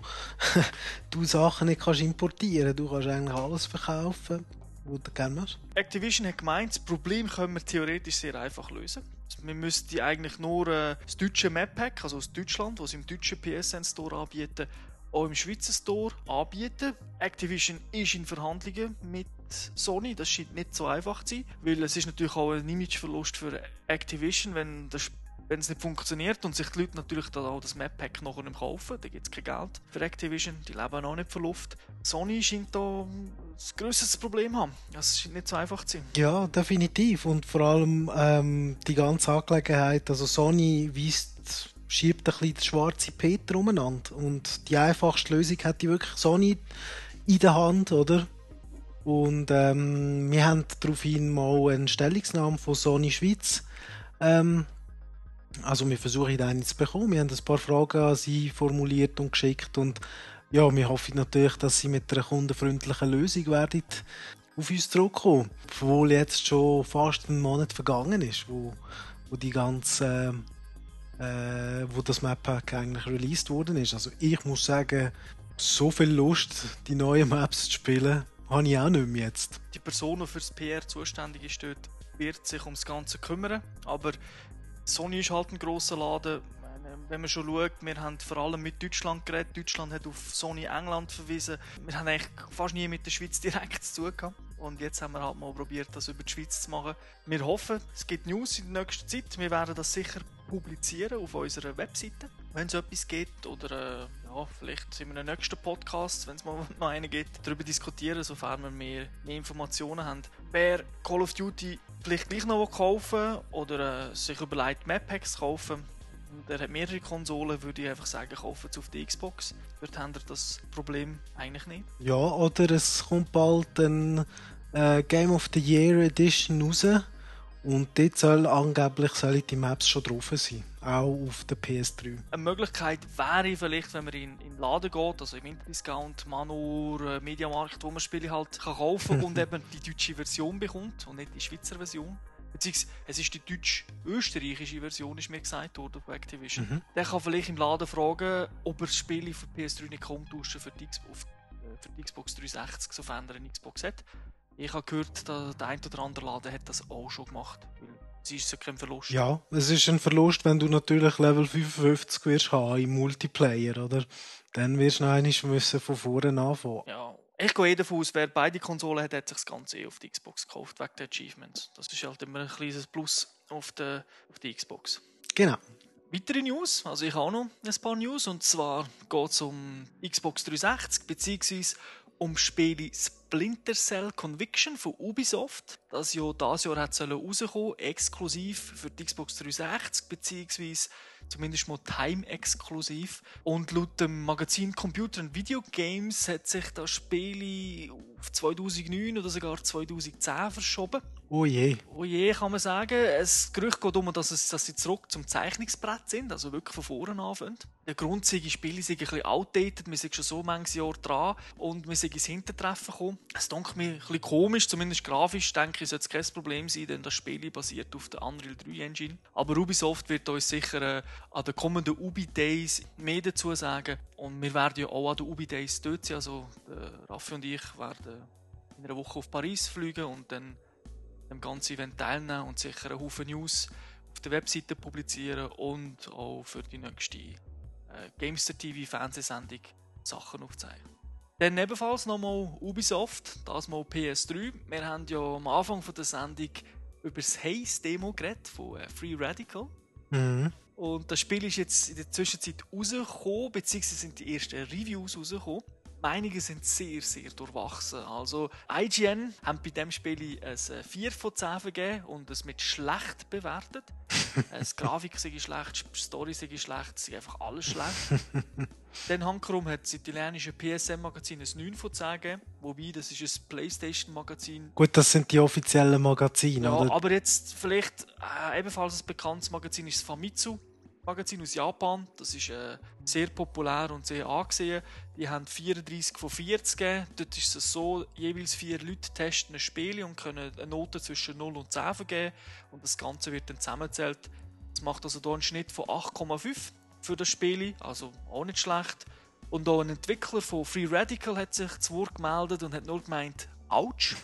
du Sachen nicht kannst importieren kannst. Du kannst eigentlich alles verkaufen, was du gerne hast. Activision hat gemeint, das Problem können wir theoretisch sehr einfach lösen. Wir müssten eigentlich nur äh, das deutsche Map Pack, also aus Deutschland, was im deutschen PSN Store anbieten, auch im Schweizer Store anbieten. Activision ist in Verhandlungen mit Sony. Das scheint nicht so einfach zu sein, weil es ist natürlich auch ein Imageverlust für Activision, wenn das wenn es nicht funktioniert und sich die Leute natürlich dann auch das Map Pack nicht kaufen, dann gibt es kein Geld für Activision, die leben auch nicht von Luft. Sony scheint da ein grösseres Problem haben. Das scheint nicht so einfach zu sein. Ja, definitiv. Und vor allem ähm, die ganze Angelegenheit, also Sony weist schiebt ein bisschen das schwarze Peter umeinander. Und die einfachste Lösung hat die wirklich Sony in der Hand, oder? Und ähm, wir haben daraufhin mal eine Stellungnahme von Sony Schweiz. Ähm, also wir versuchen eine zu bekommen. Wir haben ein paar Fragen an sie formuliert und geschickt und ja, wir hoffen natürlich, dass sie mit einer kundenfreundlichen Lösung werden auf uns zurückkommen. Obwohl jetzt schon fast ein Monat vergangen ist, wo, wo die ganze äh, wo das Map eigentlich released worden ist. Also ich muss sagen, so viel Lust, die neuen Maps zu spielen, habe ich auch nicht mehr jetzt. Die Person, die für das PR zuständig ist, dort, wird sich um das Ganze kümmern. Aber Sony ist halt ein grosser Laden. Wenn man schon schaut, wir haben vor allem mit Deutschland geredet. Deutschland hat auf Sony England verwiesen. Wir haben eigentlich fast nie mit der Schweiz direkt zu tun. Und jetzt haben wir halt mal probiert, das über die Schweiz zu machen. Wir hoffen, es gibt News in der nächsten Zeit. Wir werden das sicher publizieren auf unserer Webseite, wenn es etwas gibt. Oder äh, ja, vielleicht in einem nächsten Podcast, wenn es mal noch einen gibt, darüber diskutieren, sofern wir mehr, mehr Informationen haben. Wer Call of Duty vielleicht gleich noch kaufen oder äh, sich überlegt, Map Packs kaufen, und er hat mehrere Konsolen, würde ich einfach sagen, kaufen es auf die Xbox. Dort haben wir das Problem eigentlich nicht. Ja, oder es kommt bald ein äh, Game of the Year Edition raus und dort soll angeblich sollen die Maps schon drauf sein. Auch auf der PS3. Eine Möglichkeit wäre vielleicht, wenn man in, in den Laden geht, also im Interdiscount, Manor, äh, Mediamarkt, wo man Spiele halt kann kaufen und eben die deutsche Version bekommt und nicht die Schweizer Version. Beziehungsweise es ist die deutsch-österreichische Version, ist mir gesagt worden von Activision. Mhm. Der kann vielleicht im Laden fragen, ob er das Spiel für PS3 nicht kommt, für die, Xbox, äh, für die Xbox 360, sofern er eine Xbox hat. Ich habe gehört, dass der ein oder andere Laden hat das auch schon gemacht. Es ist ja kein Verlust. Ja, es ist ein Verlust, wenn du natürlich Level 55 wirst haben im Multiplayer, oder? Dann wirst du einmal müssen von vorne anfangen. Ja, ich gehe eh davon aus, wer beide Konsolen hat, hat sich das Ganze eh auf die Xbox gekauft, wegen der Achievements. Das ist halt immer ein kleines Plus auf der, auf die Xbox. Genau. Weitere News, also ich habe auch noch ein paar News, und zwar geht es um Xbox 360, beziehungsweise um Spiele Splinter Cell Conviction von Ubisoft, das ja dieses Jahr hat rauskommen exklusiv für die Xbox 360, beziehungsweise zumindest mal time-exklusiv. Und laut dem Magazin Computer and Video Games hat sich das Spiel auf 2009 oder sogar 2010 verschoben. Oh je. Oh je, kann man sagen. Es Gerücht geht um, dass, es, dass sie zurück zum Zeichnungsbrett sind, also wirklich von vorne anfangen. Der Grund die Spiele sind ein bisschen outdated, wir sind schon so manches Jahr dran und wir sind ins Hintertreffen gekommen. Es denkt mir ein bisschen komisch, zumindest grafisch, denke ich, sollte es kein Problem sein, denn das Spiel basiert auf der Unreal 3 Engine. Aber Ubisoft wird uns sicher äh, an den kommenden Ubi Days mehr dazu sagen und wir werden ja auch an den Ubi Days dort sein, also Raffi und ich werden in einer Woche auf Paris fliegen und dann dem ganzen Event teilnehmen und sicher einen Haufen News auf der Webseite publizieren und auch für die nächste äh, Gamester TV Fernsehsendung Sachen aufzeigen. Dann ebenfalls nochmal Ubisoft, das mal PS3. Wir haben ja am Anfang von der Sendung über das Haze-Demo geredet von äh, Free Radical. Mhm. Und das Spiel ist jetzt in der Zwischenzeit rausgekommen, beziehungsweise sind die ersten Reviews rausgekommen. Meinungen sind sehr, sehr durchwachsen. Also IGN haben bei dem Spiel ein 4 von 10 vergeben und es mit schlecht bewertet. die Grafik sei schlecht, die Story sei schlecht, es ist einfach alles schlecht. Dann Hankerum hat das italienische PSM-Magazin ein 9 von 10 gegeben, wobei das ist ein Playstation-Magazin. Gut, das sind die offiziellen Magazine, Ja, oder? aber jetzt vielleicht äh, ebenfalls ein bekanntes Magazin ist das Famitsu. Magazin aus Japan. Das ist äh, sehr populär und sehr angesehen. Die haben 34 von 40 gegeben. Dort ist es so, jeweils vier Leute testen ein Spiel und können eine Note zwischen 0 und 10 vergeben. Und das Ganze wird dann zusammengezählt. Das macht also hier einen Schnitt von 8,5 für das Spiel. Also auch nicht schlecht. Und auch ein Entwickler von Free Radical hat sich zu Wort gemeldet und hat nur gemeint, Autsch.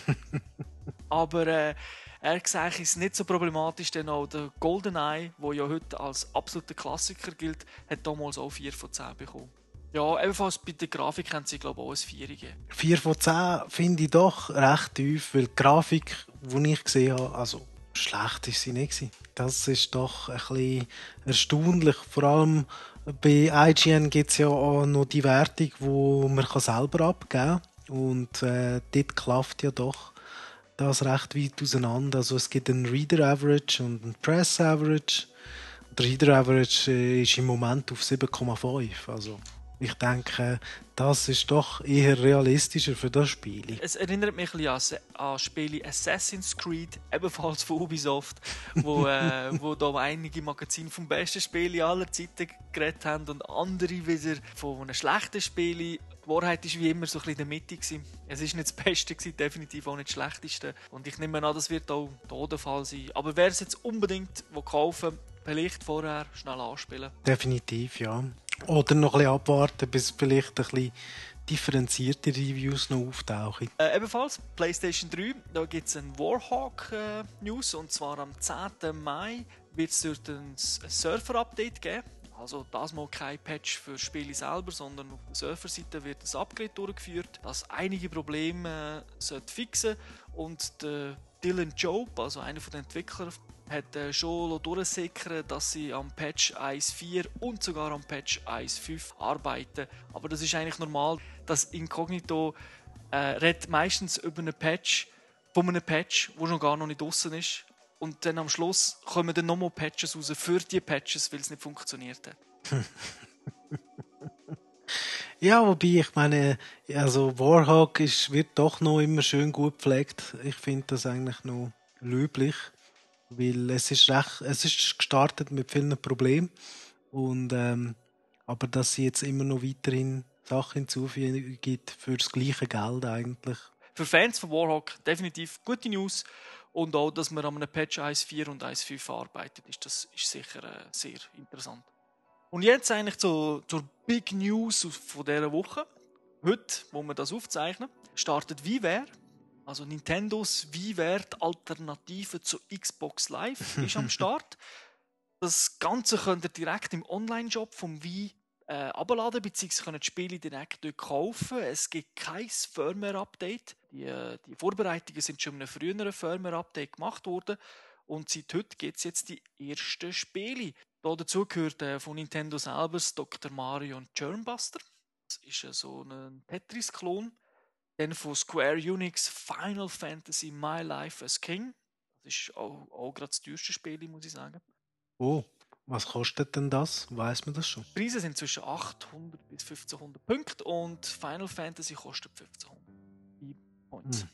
Aber äh, er sagt, es nicht so problematisch, denn auch der GoldenEye, der ja heute als absoluter Klassiker gilt, hat damals auch 4 von 10 bekommen. Ja, ebenfalls bei der Grafik haben sie, glaube ich, auch ein 4 gegeben. 4 von 10 finde ich doch recht tief, weil die Grafik, die ich gesehen habe, also schlecht ist sie nicht. Das ist doch ein bisschen erstaunlich. Vor allem bei IGN gibt es ja auch noch die Wertung, wo man selber abgeben kann. Und äh, dort klafft ja doch das recht weit auseinander. Also es gibt einen Reader Average und einen Press Average. Der Reader Average äh, ist im Moment auf 7,5. Also ich denke, das ist doch eher realistischer für das Spiel. Es erinnert mich ein bisschen an, an Spiele Assassin's Creed, ebenfalls von Ubisoft, wo, äh, wo da einige Magazine vom besten Spiel aller Zeiten geredet haben und andere wieder von einem schlechten Spiel. Die Wahrheit ist wie immer so ein bisschen in der Mitte. Gewesen. Es ist nicht das Beste, gewesen, definitiv auch nicht das Schlechteste. Und ich nehme an, das wird auch hier der Fall sein. Aber wer es jetzt unbedingt will kaufen vielleicht vorher schnell anspielen. Definitiv, ja. Oder noch ein bisschen abwarten, bis vielleicht ein bisschen differenzierte Reviews noch auftauchen. Äh, ebenfalls PlayStation 3, da gibt es ein Warhawk-News und zwar am 10. Mai wird es dort ein Server-Update geben. Also das mal kein Patch für das Spiel selber, sondern auf der Serverseite wird ein Upgrade durchgeführt, das einige Probleme äh, fixen und der Dylan Job, also einer von den Entwicklern, hat äh, schon durchsickern, dass sie am Patch 1.4 und sogar am Patch 1.5 arbeiten. Aber das ist eigentlich normal. Das Inkognito äh, redet meistens über einen Patch, von einem Patch, wo noch gar noch nicht draußen ist. Und dann am Schluss kommen dann nochmal Patches raus für die Patches, weil es nicht funktioniert hat. Ja, wobei ich meine, also Warhawk ist, wird doch noch immer schön gut gepflegt. Ich finde das eigentlich noch löblich, weil es ist recht, es ist gestartet mit vielen Problemen und ähm, aber dass sie jetzt immer noch weiterhin Sachen hinzufügen gibt für das gleiche Geld eigentlich. Für Fans von Warhawk definitiv gute News und auch, dass man an einem Patch 1.4 und 1.5 arbeitet, ist das ist sicher äh, sehr interessant. Und jetzt eigentlich zu, zur Big News von dieser Woche. Heute, wo wir das aufzeichnen, startet WiiWare Also Nintendos Wii-Wert-Alternative zu Xbox Live ist am Start. Das Ganze könnt ihr direkt im Online-Shop vom Wii äh, beziehungsweise könnt die Spiele direkt dort kaufen. Es gibt kein Firmware-Update. Die, äh, die Vorbereitungen sind schon in einem früheren Firmware-Update gemacht worden. Und seit heute gibt es jetzt die ersten Spiele. Da dazu gehört äh, von Nintendo selber Dr. Mario und Germbuster. Das ist äh, so ein Tetris-Klon. Dann von Square Enix Final Fantasy My Life as King. Das ist auch, auch gerade das teuerste Spiel, muss ich sagen. Oh, was kostet denn das? Weiß man das schon? Die Preise sind zwischen 800 bis 1500 Punkte und Final Fantasy kostet 1500 Points. Hm.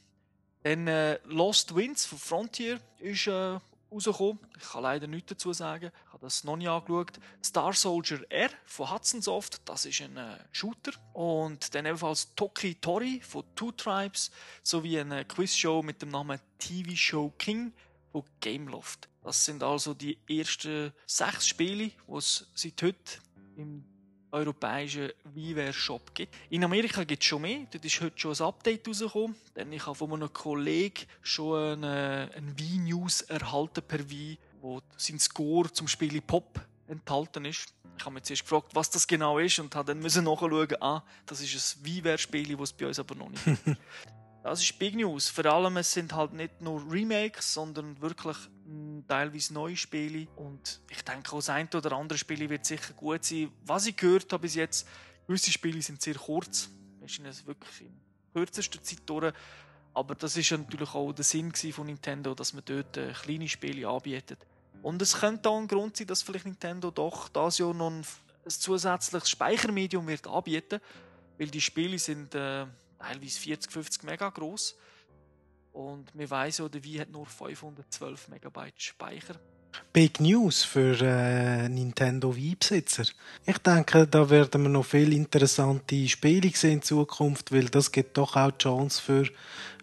Dann äh, Lost Winds von Frontier ist äh, rausgekommen. Ich kann leider nichts dazu sagen. Ich habe das noch nie angeschaut. Star Soldier R von Hudson Soft, das ist ein äh, Shooter. Und dann ebenfalls Toki Tori von Two Tribes sowie eine Quizshow mit dem Namen TV Show King von Gameloft. Das sind also die ersten sechs Spiele, die es seit heute im europäischen WiiWare-Shop gibt. In Amerika gibt es schon mehr. Dort ist heute schon ein Update rausgekommen. Denn ich habe von einem Kollegen schon eine, eine Wii-News erhalten per Wii, wo sein Score zum Spiel Pop enthalten ist. Ich habe mich zuerst gefragt, was das genau ist und habe dann müssen nachschauen, ah, das ist ein WiiWare-Spiel, das es bei uns aber noch nicht gibt. Das ist Big News. Vor allem, es sind halt nicht nur Remakes, sondern wirklich teilweise neue Spiele. Und ich denke, auch das eine oder andere Spiel wird sicher gut sein. Was ich gehört habe bis jetzt, gewisse Spiele sind sehr kurz. Es wirklich in kürzester Zeit durch. Aber das ist natürlich auch der Sinn von Nintendo, dass man dort äh, kleine Spiele anbietet. Und es könnte auch ein Grund sein, dass vielleicht Nintendo doch das Jahr noch ein, ein zusätzliches Speichermedium wird anbieten, weil die Spiele sind äh, teilweise 40, 50 Mega groß und wir weiss ja, der Wii hat nur 512 Megabyte Speicher. Big News für äh, Nintendo Wii-Besitzer. Ich denke, da werden wir noch viele interessante Spiele sehen in Zukunft, weil das gibt doch auch die Chance für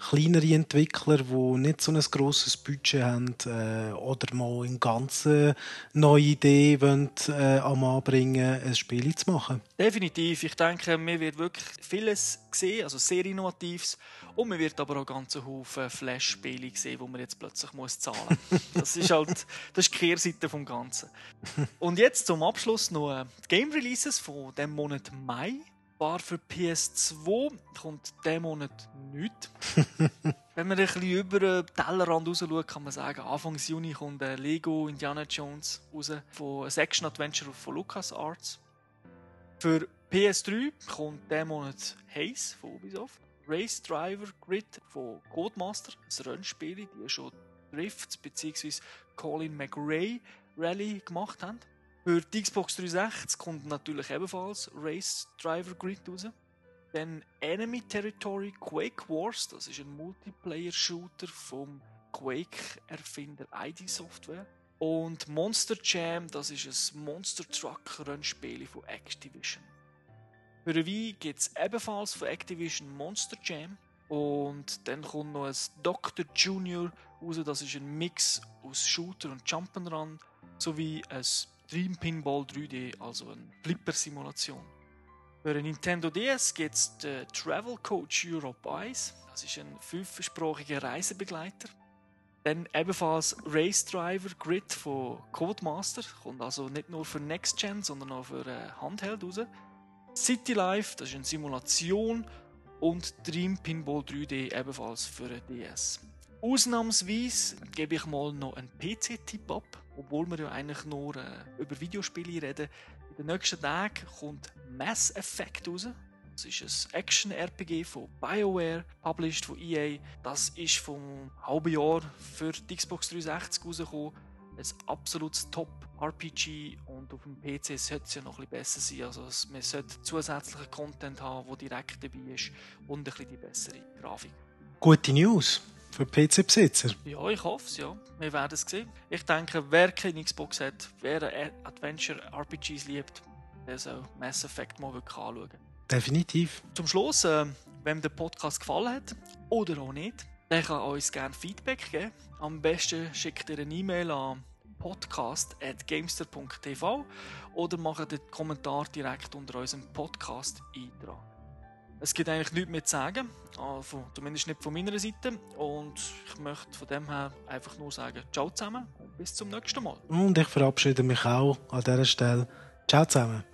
kleinere Entwickler, die nicht so ein grosses Budget haben äh, oder mal in ganze neue Idee wollen, äh, am Anbringen, ein Spiel zu machen. Definitiv. Ich denke, mir wird wirklich vieles gesehen, also sehr innovatives. Und man wird aber auch ganze Haufen Flash-Spiele sehen, wo man jetzt plötzlich muss zahlen muss. Das ist halt das ist die Kehrseite vom Ganzen. Und jetzt zum Abschluss noch äh, die Game Releases von dem Monat Mai. War für PS2 kommt diesen Monat nichts. Wenn man ein bisschen über den Tellerrand raus schaut, kann man sagen, Anfang Juni kommt Lego Indiana Jones raus, von ein Action-Adventure von LucasArts. Für PS3 kommt diesen Monat Haze von Ubisoft. Race Driver Grid von Codemaster, ein Rennspiel, die schon Drifts bzw. Colin McRae Rally gemacht haben. Für die Xbox 360 kommt natürlich ebenfalls Race Driver Grid raus. Dann Enemy Territory Quake Wars, das ist ein Multiplayer-Shooter vom Quake-Erfinder ID Software. Und Monster Jam, das ist ein Monster Truck Rennspiel von Activision. Für den Wii gibt es ebenfalls von Activision Monster Jam. Und dann kommt noch ein Dr. Junior raus, das ist ein Mix aus Shooter und Jump'n'Run, sowie ein Dream Pinball 3D, also eine Flipper-Simulation. Für den Nintendo DS gibt es den Travel Coach Europe Eyes, das ist ein fünfsprachiger Reisebegleiter. Dann ebenfalls Race Driver Grid von Codemaster, kommt also nicht nur für Next Gen, sondern auch für äh, Handheld raus. City Life, das ist eine Simulation und Dream Pinball 3D ebenfalls für den DS. Ausnahmsweise gebe ich mal noch einen PC-Tipp ab, obwohl wir ja eigentlich nur äh, über Videospiele reden. In den nächsten Tagen kommt Mass Effect raus. Das ist ein Action-RPG von BioWare, published von EA. Das ist vom halben Jahr für die Xbox 360 rausgekommen. Ein absolutes Top-RPG und auf dem PC sollte es ja noch ein bisschen besser sein. Also man sollte zusätzlichen Content haben, der direkt dabei ist und ein bisschen die bessere Grafik. Gute News für PC-Besitzer. Ja, ich hoffe es, ja. Wir werden es sehen. Ich denke, wer keine Xbox hat, wer Adventure-RPGs liebt, der soll Mass Effect mal wirklich anschauen. Definitiv. Zum Schluss, äh, wenn der Podcast gefallen hat oder auch nicht, der kann uns gerne Feedback geben. Am besten schickt ihr eine E-Mail an podcast.gamester.tv oder macht den Kommentar direkt unter unserem Podcast-Eintrag. Es gibt eigentlich nichts mehr zu sagen. Von, zumindest nicht von meiner Seite. Und ich möchte von dem her einfach nur sagen, ciao zusammen und bis zum nächsten Mal. Und ich verabschiede mich auch an dieser Stelle. Ciao zusammen.